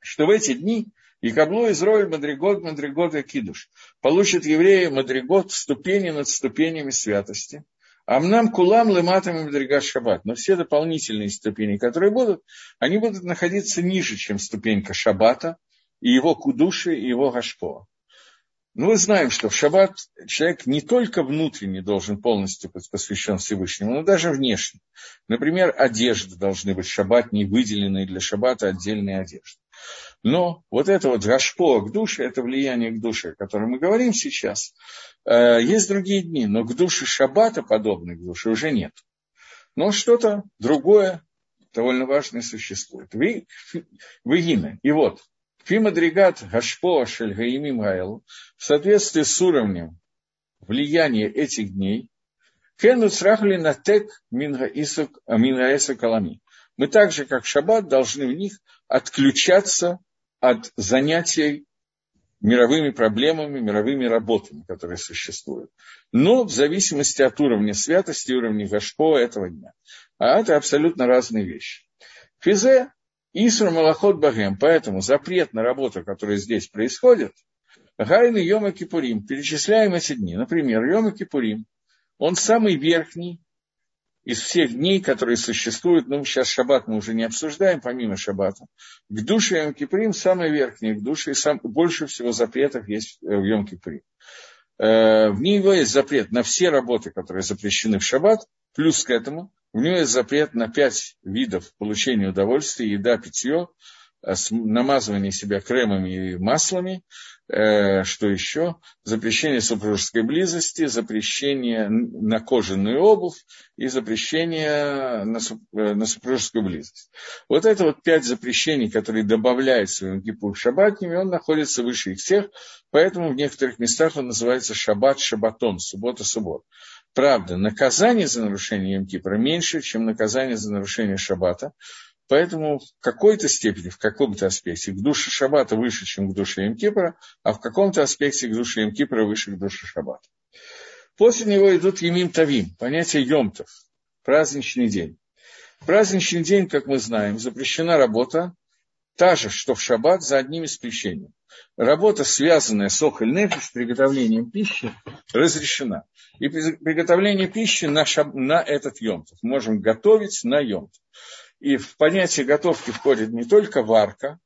что в эти дни и каблу Израиль Мадригот, Мадригот и Кидуш. Получит евреи Мадригот ступени над ступенями святости. Амнам кулам лематам и Мадрига Шаббат. Но все дополнительные ступени, которые будут, они будут находиться ниже, чем ступенька Шаббата, и его кудуши, и его гашпоа. Но мы знаем, что в шаббат человек не только внутренне должен полностью быть посвящен Всевышнему, но даже внешне. Например, одежды должны быть шаббат, не выделенные для шаббата отдельные одежды. Но вот это вот гашпо к душе, это влияние к душе, о котором мы говорим сейчас, э, есть другие дни, но к душе шаббата, подобной к душе, уже нет. Но что-то другое, довольно важное существует. Вы, вы И вот, Фимадригат Гашпо Шельгаимим Гайлу в соответствии с уровнем влияния этих дней, Фену срахли на тек мингаэса калами. Мы так же, как шаббат, должны в них отключаться от занятий мировыми проблемами, мировыми работами, которые существуют. Но в зависимости от уровня святости, уровня Гашпо этого дня. А это абсолютно разные вещи. Физе Исра Малахот Багем, поэтому запрет на работу, которая здесь происходит, Гайны Йома Кипурим, перечисляем эти дни. Например, Йома Кипурим, он самый верхний из всех дней, которые существуют, ну, сейчас шаббат мы уже не обсуждаем, помимо шаббата. К душе Йом Кипурим самый верхний, к душе сам, больше всего запретов есть в Йом Кипурим. Э, в него есть запрет на все работы, которые запрещены в шаббат, плюс к этому у него есть запрет на пять видов получения удовольствия, еда, питье, э, намазывание себя кремами и маслами, э, что еще? Запрещение супружеской близости, запрещение на кожаную обувь и запрещение на, э, на супружескую близость. Вот это вот пять запрещений, которые добавляет своим Кипур шаббатными, он находится выше их всех, поэтому в некоторых местах он называется шаббат шаббатон, суббота-суббот. Правда, наказание за нарушение Йом-Кипра меньше, чем наказание за нарушение Шаббата. Поэтому в какой-то степени, в каком-то аспекте к душе Шаббата выше, чем к душе Йом-Кипра, а в каком-то аспекте к душе Йом-Кипра выше к душе Шаббата. После него идут Емим Тавим, понятие Йомтов, праздничный день. праздничный день, как мы знаем, запрещена работа, та же, что в шаббат, за одним исключением. Работа, связанная с охоль нефиш, приготовлением пищи, разрешена. И приготовление пищи на, шаб, на этот йомтов. Можем готовить на йомтов. И в понятие готовки входит не только варка,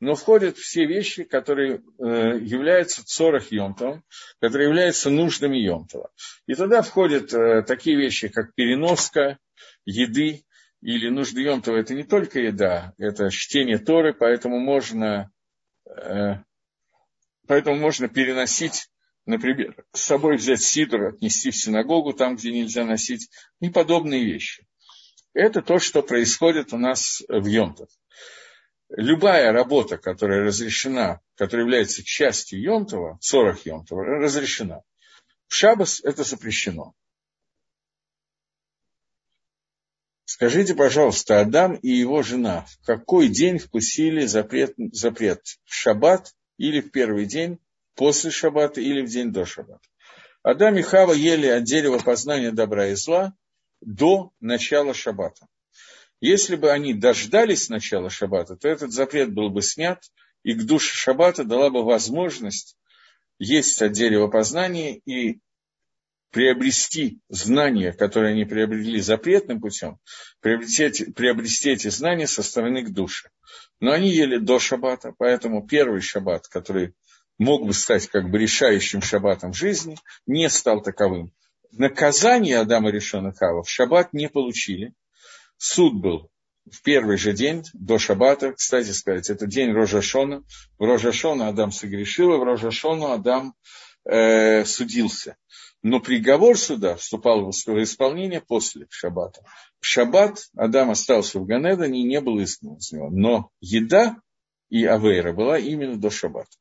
но входят все вещи, которые э, являются цорах Йомтова, которые являются нуждами Йомтова. И туда входят э, такие вещи, как переноска еды или нужды Йомтова. Это не только еда, это чтение Торы, поэтому можно, э, поэтому можно переносить например, с собой взять сидр, отнести в синагогу, там, где нельзя носить, и подобные вещи. Это то, что происходит у нас в Йомтов. Любая работа, которая разрешена, которая является частью Йомтова, 40 Йомтова, разрешена. В Шабас это запрещено. Скажите, пожалуйста, Адам и его жена в какой день вкусили запрет, запрет в шаббат или в первый день после шаббата или в день до шаббата. Адам и Хава ели от дерева познания добра и зла до начала шаббата. Если бы они дождались начала шаббата, то этот запрет был бы снят, и к душе шаббата дала бы возможность есть от дерева познания и приобрести знания, которые они приобрели запретным путем, приобрести, приобрести эти знания со стороны к душе. Но они ели до шаббата, поэтому первый шаббат, который мог бы стать как бы решающим шаббатом жизни, не стал таковым. Наказание Адама решена Хава в шаббат не получили. Суд был в первый же день, до шаббата, кстати сказать, это день Рожашона. В Рожашона Адам согрешил, и в Рожашону Адам э, судился. Но приговор суда вступал в исполнение после шаббата. В шаббат Адам остался в Ганедане и не был изгнан из него. Но еда и авейра была именно до шаббата.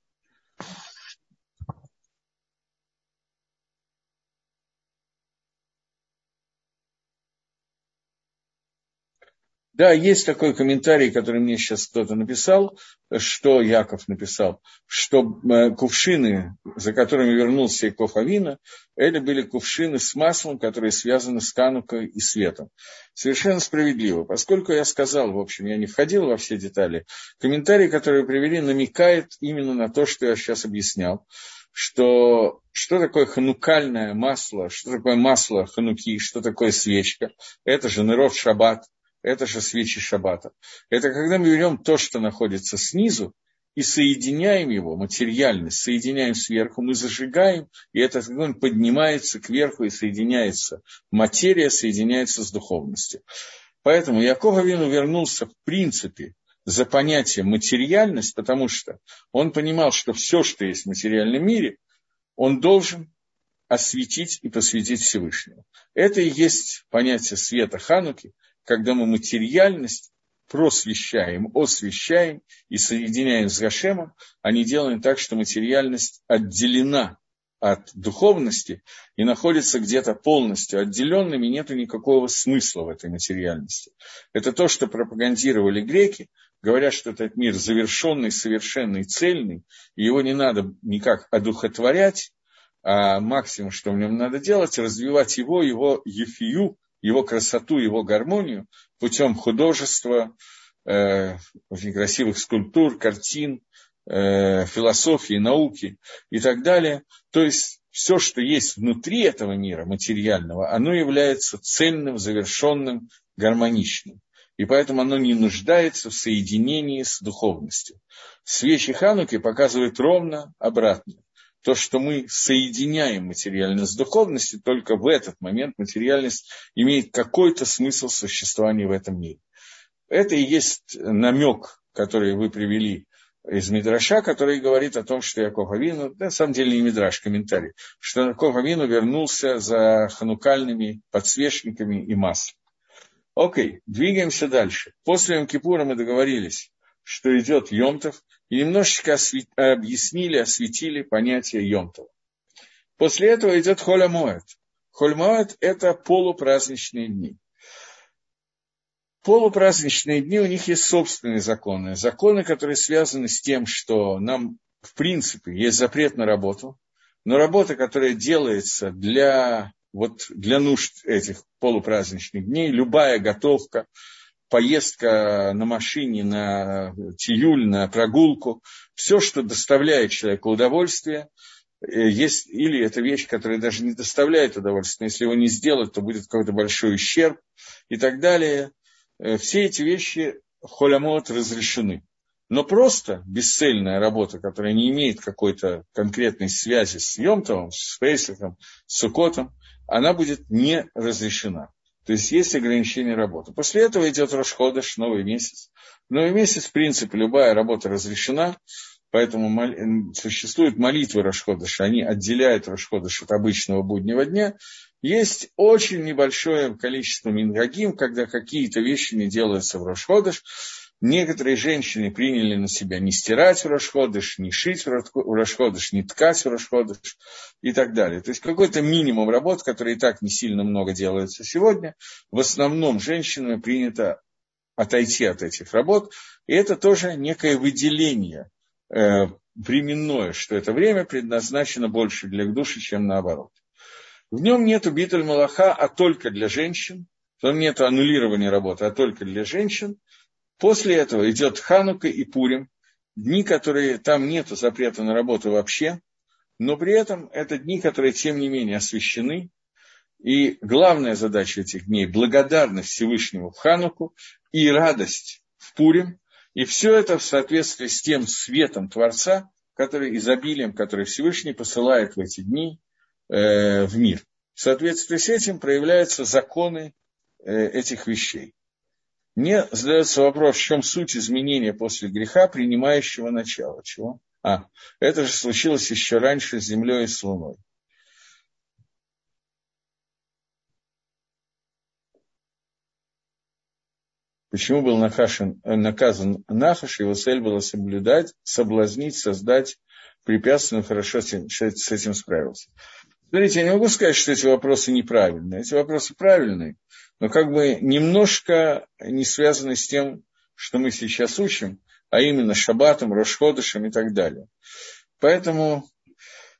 Да, есть такой комментарий, который мне сейчас кто-то написал, что Яков написал, что э, кувшины, за которыми вернулся Яков Авина, это были кувшины с маслом, которые связаны с канукой и светом. Совершенно справедливо. Поскольку я сказал, в общем, я не входил во все детали, комментарий, который вы привели, намекает именно на то, что я сейчас объяснял, что что такое ханукальное масло, что такое масло хануки, что такое свечка. Это же ныров шаббат, это же свечи шаббата. Это когда мы берем то, что находится снизу, и соединяем его, материальность, соединяем сверху, мы зажигаем, и этот огонь поднимается кверху и соединяется. Материя соединяется с духовностью. Поэтому Яков Авину вернулся в принципе за понятие материальность, потому что он понимал, что все, что есть в материальном мире, он должен осветить и посвятить Всевышнему. Это и есть понятие света Хануки – когда мы материальность просвещаем, освещаем и соединяем с Гашемом, а не делаем так, что материальность отделена от духовности и находится где-то полностью отделенным, и нет никакого смысла в этой материальности. Это то, что пропагандировали греки, говорят, что этот мир завершенный, совершенный, цельный, и его не надо никак одухотворять, а максимум, что в нем надо делать, развивать его, его ефию, его красоту, его гармонию путем художества, э, очень красивых скульптур, картин, э, философии, науки и так далее. То есть все, что есть внутри этого мира материального, оно является цельным, завершенным, гармоничным. И поэтому оно не нуждается в соединении с духовностью. Свечи Хануки показывают ровно обратное то, что мы соединяем материальность с духовностью, только в этот момент материальность имеет какой-то смысл существования в этом мире. Это и есть намек, который вы привели из Мидраша, который говорит о том, что Яков Авину, на самом деле не Мидраш, комментарий, что Яков Авину вернулся за ханукальными подсвечниками и маслом. Окей, двигаемся дальше. После Йом-Кипура мы договорились, что идет Йомтов, и немножечко освет... объяснили, осветили понятие Йомтова. После этого идет Холя Моэт. Холь Моэт – это полупраздничные дни. Полупраздничные дни, у них есть собственные законы. Законы, которые связаны с тем, что нам, в принципе, есть запрет на работу, но работа, которая делается для, вот, для нужд этих полупраздничных дней, любая готовка, поездка на машине, на тиюль, на прогулку, все, что доставляет человеку удовольствие, э, есть, или это вещь, которая даже не доставляет удовольствия, но если его не сделать, то будет какой-то большой ущерб и так далее. Э, все эти вещи холямот разрешены. Но просто бесцельная работа, которая не имеет какой-то конкретной связи с Йомтовым, с Фейсаком, с Сукотом, она будет не разрешена. То есть есть ограничение работы. После этого идет Рошходыш, новый месяц. Новый месяц, в принципе, любая работа разрешена, поэтому мол... существуют молитвы Рошходыша, они отделяют Рошходыш от обычного буднего дня. Есть очень небольшое количество мингагим, когда какие-то вещи не делаются в Рошходыш, Некоторые женщины приняли на себя не стирать в Рошходыш, не шить в Рошходыш, не ткать в Рошходыш и так далее. То есть какой-то минимум работ, которые и так не сильно много делаются сегодня. В основном женщинами принято отойти от этих работ. И это тоже некое выделение э, временное, что это время предназначено больше для души, чем наоборот. В нем нет биталь малаха, а только для женщин. В нем нет аннулирования работы, а только для женщин. После этого идет Ханука и Пурим, дни, которые там нет запрета на работу вообще, но при этом это дни, которые, тем не менее, освящены. И главная задача этих дней – благодарность Всевышнему в Хануку и радость в Пурим. И все это в соответствии с тем светом Творца, который изобилием, который Всевышний посылает в эти дни э, в мир. В соответствии с этим проявляются законы э, этих вещей. Мне задается вопрос, в чем суть изменения после греха, принимающего начало. Чего? А, это же случилось еще раньше с Землей и с Луной. Почему был нахашен, э, наказан Нахаш, его цель была соблюдать, соблазнить, создать препятствия, но хорошо с этим справился. Смотрите, я не могу сказать, что эти вопросы неправильные. Эти вопросы правильные, но как бы немножко не связаны с тем, что мы сейчас учим, а именно шаббатом, рошходышем и так далее. Поэтому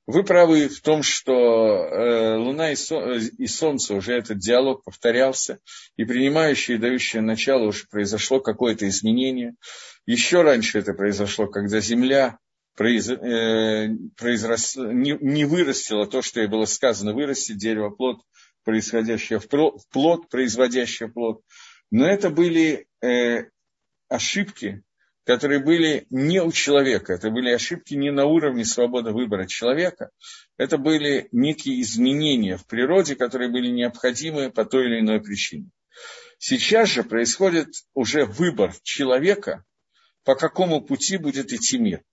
вы правы в том, что э, Луна и Солнце уже этот диалог повторялся, и принимающее и дающее начало уже произошло какое-то изменение. Еще раньше это произошло, когда Земля произ, э, произрос, не, не вырастила то, что ей было сказано, вырастет дерево, плод, происходящее в плод производящее плод. Но это были э, ошибки, которые были не у человека, это были ошибки не на уровне свободы выбора человека, это были некие изменения в природе, которые были необходимы по той или иной причине. Сейчас же происходит уже выбор человека, по какому пути будет идти мир.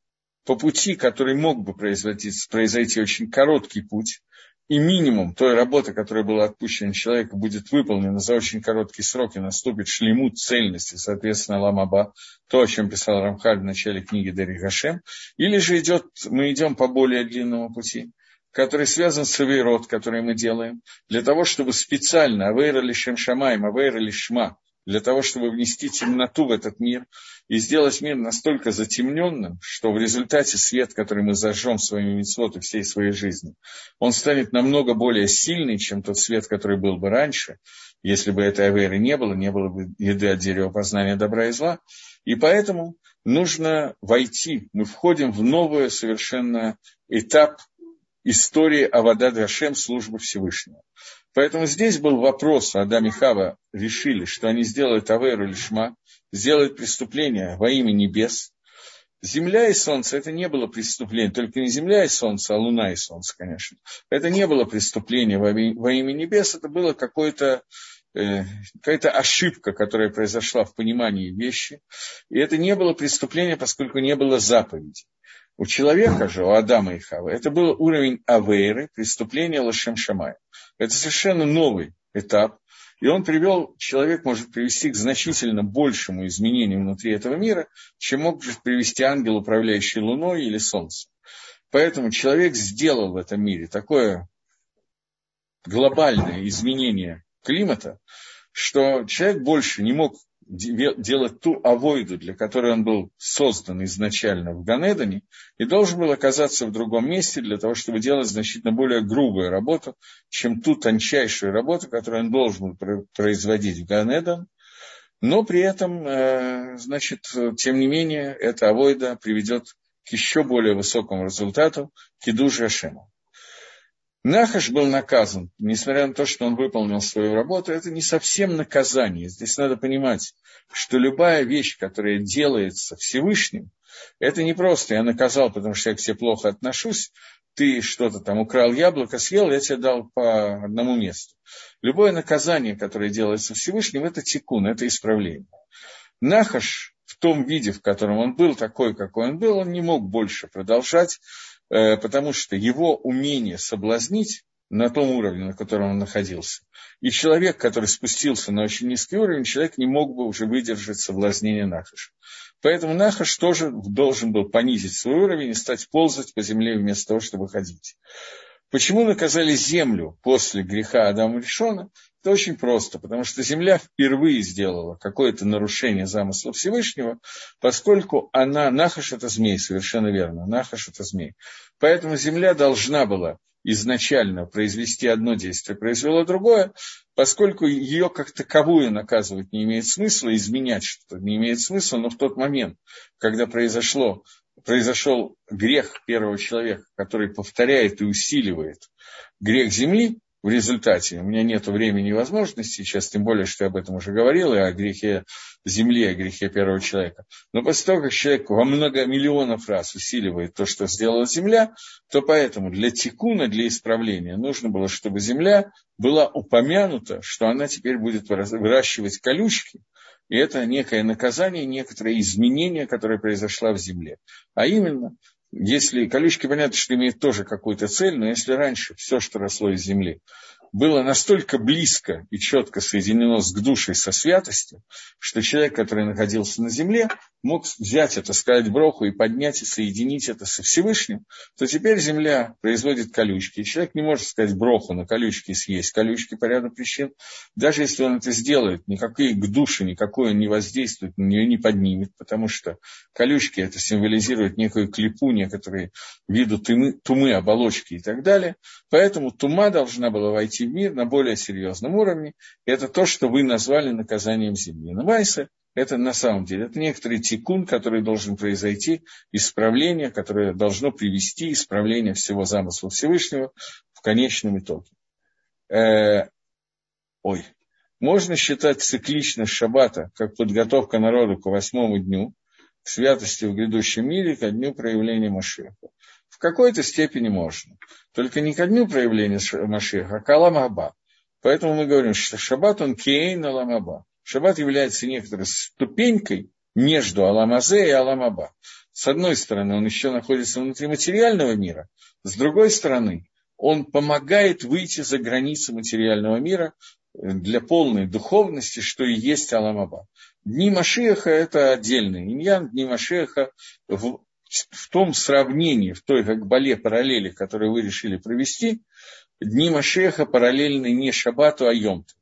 По пути, который мог бы произойти, произойти очень короткий путь, и минимум той работы, которая была отпущена человеку, будет выполнена за очень короткий срок и наступит шлемут цельности, соответственно, ламаба, то, о чем писал Рамхаль в начале книги Дари Гашем, или же идет, мы идем по более длинному пути, который связан с авейрот, который мы делаем, для того, чтобы специально авейра лишем шамаем, авейра лишма, для того, чтобы внести темноту в этот мир и сделать мир настолько затемненным, что в результате свет, который мы зажжем своими митцвот всей своей жизни, он станет намного более сильный, чем тот свет, который был бы раньше, если бы этой аверы не было, не было бы еды от дерева познания добра и зла. И поэтому нужно войти, мы входим в новый совершенно этап истории Авада Дашем, службы Всевышнего. Поэтому здесь был вопрос, Адам и Хава решили, что они сделают Аверу Лишма, сделают преступление во имя небес. Земля и солнце – это не было преступление, только не земля и солнце, а луна и солнце, конечно. Это не было преступление во, имя небес, это было какое-то э, какая-то ошибка, которая произошла в понимании вещи. И это не было преступление, поскольку не было заповеди. У человека же, у Адама и Хавы, это был уровень авейры, преступления Лашем Шамая. Это совершенно новый этап, и он привел, человек может привести к значительно большему изменению внутри этого мира, чем мог привести ангел, управляющий Луной или Солнцем. Поэтому человек сделал в этом мире такое глобальное изменение климата, что человек больше не мог делать ту авойду, для которой он был создан изначально в Ганедане, и должен был оказаться в другом месте для того, чтобы делать значительно более грубую работу, чем ту тончайшую работу, которую он должен был производить в Ганедан, но при этом, э, значит, тем не менее, эта авойда приведет к еще более высокому результату, к Кидуше Ашему. Нахаш был наказан, несмотря на то, что он выполнил свою работу, это не совсем наказание. Здесь надо понимать, что любая вещь, которая делается Всевышним, это не просто я наказал, потому что я к тебе плохо отношусь, ты что-то там украл яблоко, съел, я тебе дал по одному месту. Любое наказание, которое делается Всевышним, это тикун, это исправление. Нахаш в том виде, в котором он был, такой, какой он был, он не мог больше продолжать потому что его умение соблазнить на том уровне, на котором он находился, и человек, который спустился на очень низкий уровень, человек не мог бы уже выдержать соблазнение Нахаша. Поэтому Нахаш тоже должен был понизить свой уровень и стать ползать по земле вместо того, чтобы ходить. Почему наказали землю после греха Адама Решона? Это очень просто, потому что Земля впервые сделала какое-то нарушение замысла Всевышнего, поскольку она, Нахаш это змей, совершенно верно, Нахаш это змей. Поэтому Земля должна была изначально произвести одно действие, произвела другое, поскольку ее как таковую наказывать не имеет смысла, изменять что-то не имеет смысла, но в тот момент, когда произошло, произошел грех первого человека, который повторяет и усиливает грех земли, в результате. У меня нет времени и возможности сейчас, тем более, что я об этом уже говорил, и о грехе земли, о грехе первого человека. Но после того, как человек во много миллионов раз усиливает то, что сделала земля, то поэтому для тикуна, для исправления нужно было, чтобы земля была упомянута, что она теперь будет выращивать колючки, и это некое наказание, некоторое изменение, которое произошло в земле. А именно, если колючки, понятно, что имеют тоже какую-то цель, но если раньше все, что росло из земли, было настолько близко и четко соединено с душей, со святостью, что человек, который находился на земле, мог взять это, сказать броху и поднять и соединить это со Всевышним, то теперь земля производит колючки. И человек не может сказать броху на колючки съесть колючки по ряду причин. Даже если он это сделает, никакие к душе, никакой он не воздействует, на нее не поднимет, потому что колючки это символизирует некую клепу, некоторые виду тумы, тумы, оболочки и так далее. Поэтому тума должна была войти в мир на более серьезном уровне. Это то, что вы назвали наказанием земли. На Майсе это на самом деле, это некоторый тикун, который должен произойти, исправление, которое должно привести исправление всего замысла Всевышнего в конечном итоге. Э, ой, можно считать цикличность шаббата как подготовка народа к восьмому дню, к святости в грядущем мире, ко дню проявления Машеха. В какой-то степени можно. Только не ко дню проявления Машеха, а к Аламаба. Поэтому мы говорим, что шаббат он кейн Аламаба. Шаббат является некоторой ступенькой между Аламазе и Аламаба. С одной стороны, он еще находится внутри материального мира, с другой стороны, он помогает выйти за границы материального мира для полной духовности, что и есть Аламаба. Дни Машеха – это отдельный иньян, дни Машеха в, в том сравнении, в той как бале параллели, которую вы решили провести, дни Машеха параллельны не Шабату, а Йомту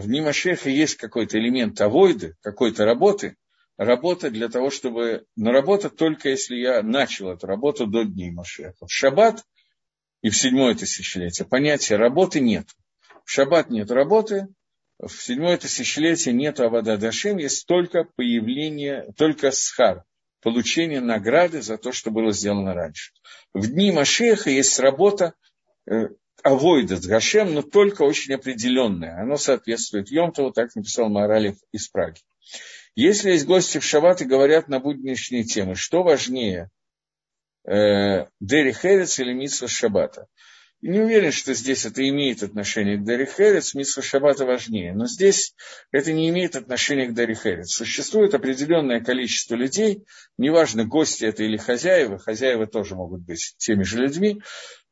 в дни Машеха есть какой-то элемент авойды, какой-то работы, работа для того, чтобы... Но работа только если я начал эту работу до дней Машеха. В шаббат и в седьмое тысячелетие понятия работы нет. В шаббат нет работы, в седьмое тысячелетие нет Авада Дашем, есть только появление, только схар, получение награды за то, что было сделано раньше. В дни Машеха есть работа, авойда с Гашем, но только очень определенное. Оно соответствует Йомтову, так написал Моралев из Праги. Если есть гости в Шаббат и говорят на будничные темы, что важнее, э, Дери Херец или Митсва Шаббата? Не уверен, что здесь это имеет отношение к Дари Херец, Митсва Шаббата важнее. Но здесь это не имеет отношения к Дари Херец. Существует определенное количество людей, неважно, гости это или хозяева, хозяева тоже могут быть теми же людьми,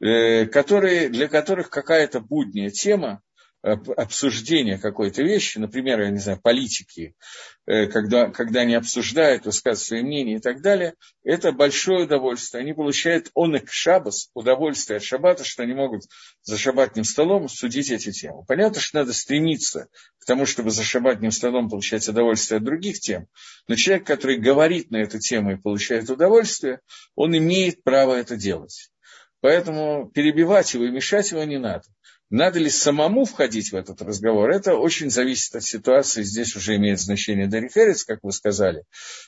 э, которые, для которых какая-то будняя тема, обсуждения какой-то вещи, например, я не знаю, политики, э, когда, когда они обсуждают, высказывают свои мнения и так далее, это большое удовольствие. Они получают онек шабас, удовольствие от шаббата, что они могут за шаббатным столом судить эти темы. Понятно, что надо стремиться к тому, чтобы за шаббатным столом получать удовольствие от других тем, но человек, который говорит на эту тему и получает удовольствие, он имеет право это делать. Поэтому перебивать его и мешать его не надо. Надо ли самому входить в этот разговор? Это очень зависит от ситуации. Здесь уже имеет значение Дарри Херец, как вы сказали.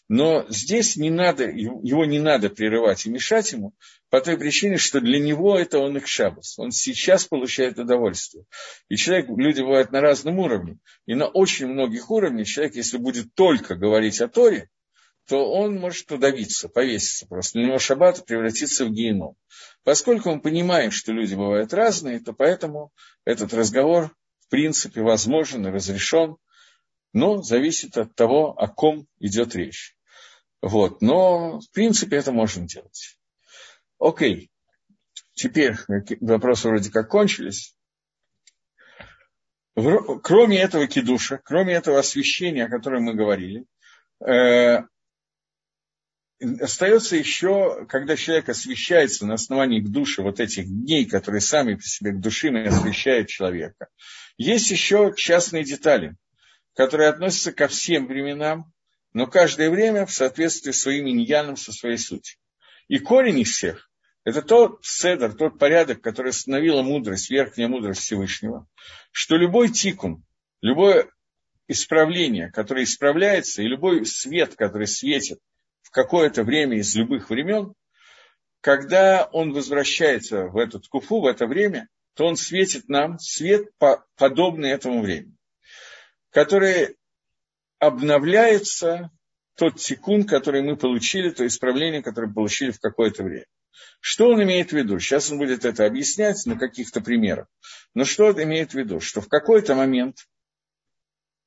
Но здесь не надо, его не надо прерывать и мешать ему по той причине, что для него это он их шабас. Он сейчас получает удовольствие. И человек, люди бывают на разном уровне. И на очень многих уровнях человек, если будет только говорить о Торе, то он может удавиться, повеситься просто. Для него шаббат превратится в геном. Поскольку мы понимаем, что люди бывают разные, то поэтому этот разговор, в принципе, возможен и разрешен, но зависит от того, о ком идет речь. Вот. Но, в принципе, это можно делать. Окей. Теперь вопросы вроде как кончились. Кроме этого кидуша, кроме этого освещения, о котором мы говорили, э, остается еще, когда человек освещается на основании к душе вот этих дней, которые сами по себе к душим и освещают человека. Есть еще частные детали, которые относятся ко всем временам, но каждое время в соответствии с своим иньяном, со своей сутью. И корень из всех – это тот седр, тот порядок, который остановила мудрость, верхняя мудрость Всевышнего, что любой тикун, любое исправление, которое исправляется, и любой свет, который светит – какое-то время из любых времен, когда он возвращается в этот куфу, в это время, то он светит нам свет, подобный этому времени, который обновляется тот секунд, который мы получили, то исправление, которое получили в какое-то время. Что он имеет в виду? Сейчас он будет это объяснять на каких-то примерах. Но что он имеет в виду? Что в какой-то момент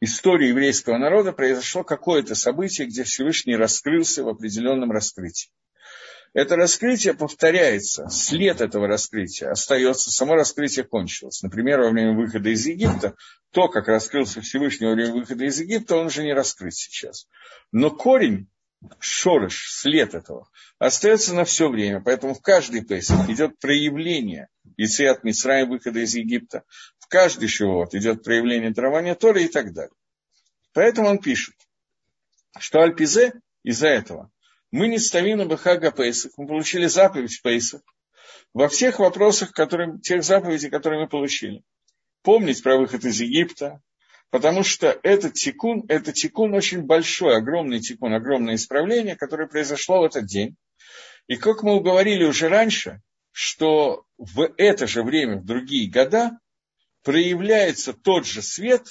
истории еврейского народа произошло какое-то событие, где Всевышний раскрылся в определенном раскрытии. Это раскрытие повторяется, след этого раскрытия остается, само раскрытие кончилось. Например, во время выхода из Египта, то, как раскрылся Всевышний во время выхода из Египта, он уже не раскрыт сейчас. Но корень, шорыш, след этого, остается на все время. Поэтому в каждый Пейсах идет проявление Яциат Мицраем, выхода из Египта. Каждый Шивот идет проявление дарования Торы и так далее. Поэтому он пишет, что Альпизе из-за этого мы не ставим Бахага Пейсах, мы получили заповедь Пейсах, во всех вопросах, которые, тех заповедей, которые мы получили. Помнить про выход из Египта, потому что этот тикун, это тикун очень большой, огромный тикун, огромное исправление, которое произошло в этот день. И как мы говорили уже раньше, что в это же время, в другие года, проявляется тот же свет,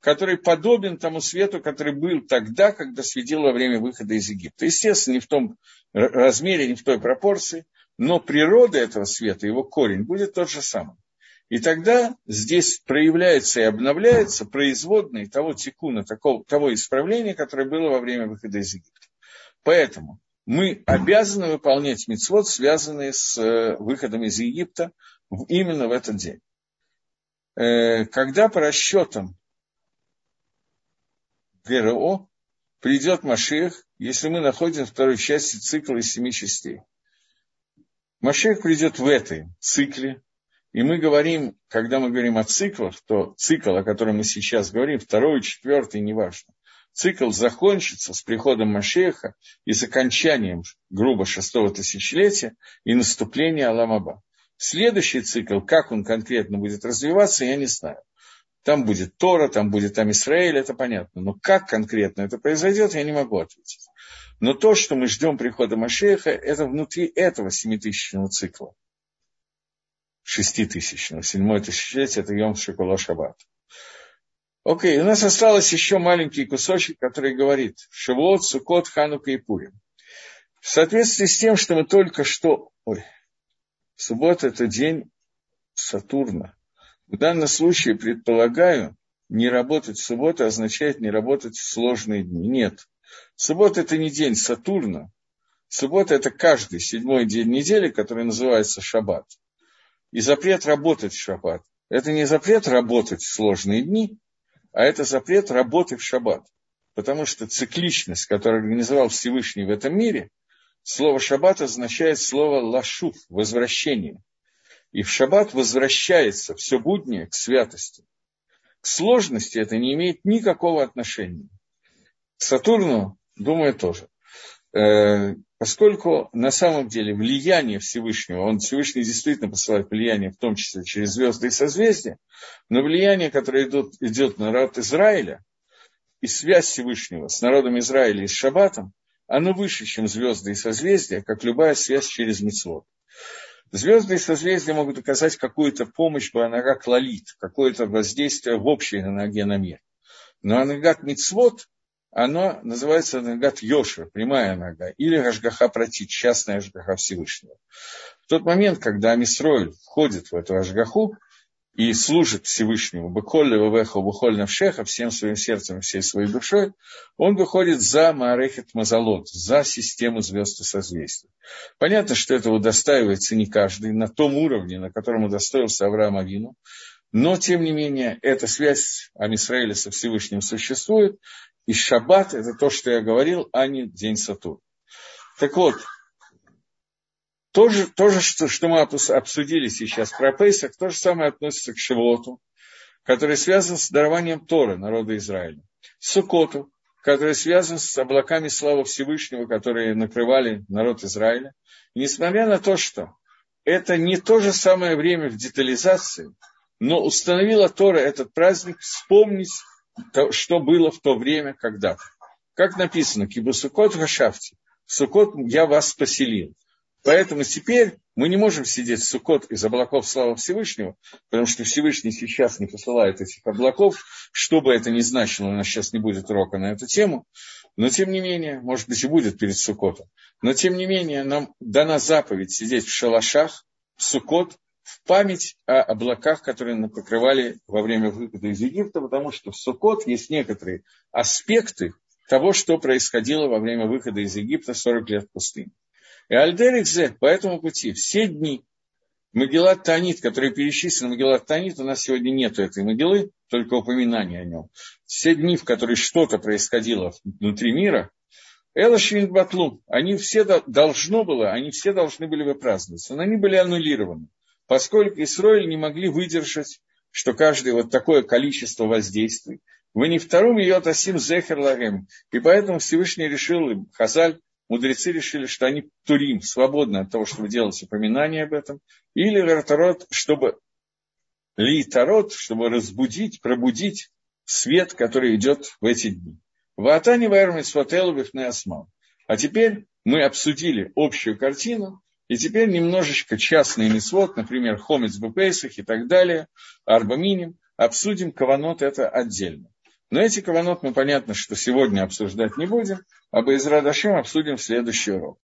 который подобен тому свету, который был тогда, когда светил время выхода из Египта. Естественно, не в том размере, не в той пропорции, но природа этого света, его корень будет тот же самый. И тогда здесь проявляется и обновляется производный того тикуна, такого, того исправления, которое было во время выхода из Египта. Поэтому мы обязаны выполнять мицвод, связанные с э, выходом из Египта именно в этот день. Э, когда по расчетам ГРО придет Машех, если мы находим второй части цикла из семи частей. Машех придет в этой цикле, и мы говорим, когда мы говорим о циклах, то цикл, о котором мы сейчас говорим, второй, четвертый, неважно. Цикл закончится с приходом Машеха и с окончанием, грубо, шестого тысячелетия и наступления Аламаба. Следующий цикл, как он конкретно будет развиваться, я не знаю. Там будет Тора, там будет там Израиль, это понятно. Но как конкретно это произойдет, я не могу ответить. Но то, что мы ждем прихода Машеха, это внутри этого семитысячного цикла. Шеститысячного. Седьмое тысячелетие – это Йом Шикола Шаббат. Окей, у нас осталось еще маленький кусочек, который говорит Шавуот, Сукот, Ханука и Пурим. В соответствии с тем, что мы только что... Ой, суббота – это день Сатурна – в данном случае, предполагаю, не работать в субботу означает не работать в сложные дни. Нет. Суббота – это не день Сатурна. Суббота – это каждый седьмой день недели, который называется шаббат. И запрет работать в шаббат. Это не запрет работать в сложные дни, а это запрет работы в шаббат. Потому что цикличность, которую организовал Всевышний в этом мире, слово шаббат означает слово лашуф, возвращение. И в шаббат возвращается все буднее к святости. К сложности это не имеет никакого отношения. К Сатурну, думаю, тоже. Э, поскольку на самом деле влияние Всевышнего, он Всевышний действительно посылает влияние, в том числе через звезды и созвездия, но влияние, которое идет, идет на народ Израиля, и связь Всевышнего с народом Израиля и с Шаббатом, оно выше, чем звезды и созвездия, как любая связь через Мицвод. Звезды и созвездия могут оказать какую-то помощь Банага Клалит, какое-то воздействие в общей ноге на мир. Но Анагат Мицвод, оно называется Анагат Йошер, прямая нога, или Рашгаха Протит, частная Рашгаха Всевышнего. В тот момент, когда Амисроиль входит в эту Рашгаху, и служит Всевышнему, Беколли Вавеха Бухоль Навшеха, всем своим сердцем всей своей душой, он выходит за Маарехет Мазалот, за систему звезд и созвездий. Понятно, что это удостаивается не каждый на том уровне, на котором удостоился Авраам Авину, но, тем не менее, эта связь Амисраэля со Всевышним существует, и шаббат – это то, что я говорил, а не день Сатур. Так вот, то же, то же что, что мы обсудили сейчас про Пейсах, то же самое относится к Шивоту, который связан с дарованием Торы народа Израиля. Сукоту, который связан с облаками славы Всевышнего, которые накрывали народ Израиля. И несмотря на то, что это не то же самое время в детализации, но установила Тора этот праздник вспомнить, то, что было в то время когда-то. Как написано, Кибусукот Гашафти, Сукот я вас поселил. Поэтому теперь мы не можем сидеть в Сукот из облаков славы Всевышнего, потому что Всевышний сейчас не посылает этих облаков, что бы это ни значило, у нас сейчас не будет урока на эту тему, но тем не менее, может быть и будет перед Сукотом, но тем не менее нам дана заповедь сидеть в шалашах, в Сукот, в память о облаках, которые мы покрывали во время выхода из Египта, потому что в Сукот есть некоторые аспекты того, что происходило во время выхода из Египта 40 лет в пустыне. И Альдерикзе по этому пути все дни Магеллат Танит, который перечислен Магеллат Танит, у нас сегодня нет этой Магеллы, только упоминание о нем. Все дни, в которые что-то происходило внутри мира, Эла Батлу, они все должно было, они все должны были выпраздноваться, но они были аннулированы, поскольку Исроиль не могли выдержать, что каждое вот такое количество воздействий. Вы не втором ее атасим зехер лагем. И поэтому Всевышний решил, им, Хазаль, мудрецы решили, что они турим, свободны от того, чтобы делать упоминание об этом, или вертарот, чтобы ли тарот, чтобы разбудить, пробудить свет, который идет в эти дни. Ватани Вайрмит Свателу Асмал. А теперь мы обсудили общую картину, и теперь немножечко частный мисвод, например, Хомец Бупейсах и так далее, Арбаминим, обсудим каванот это отдельно. Но эти каванот мы понятно, что сегодня обсуждать не будем, а Байзрадашим обсудим в следующий урок.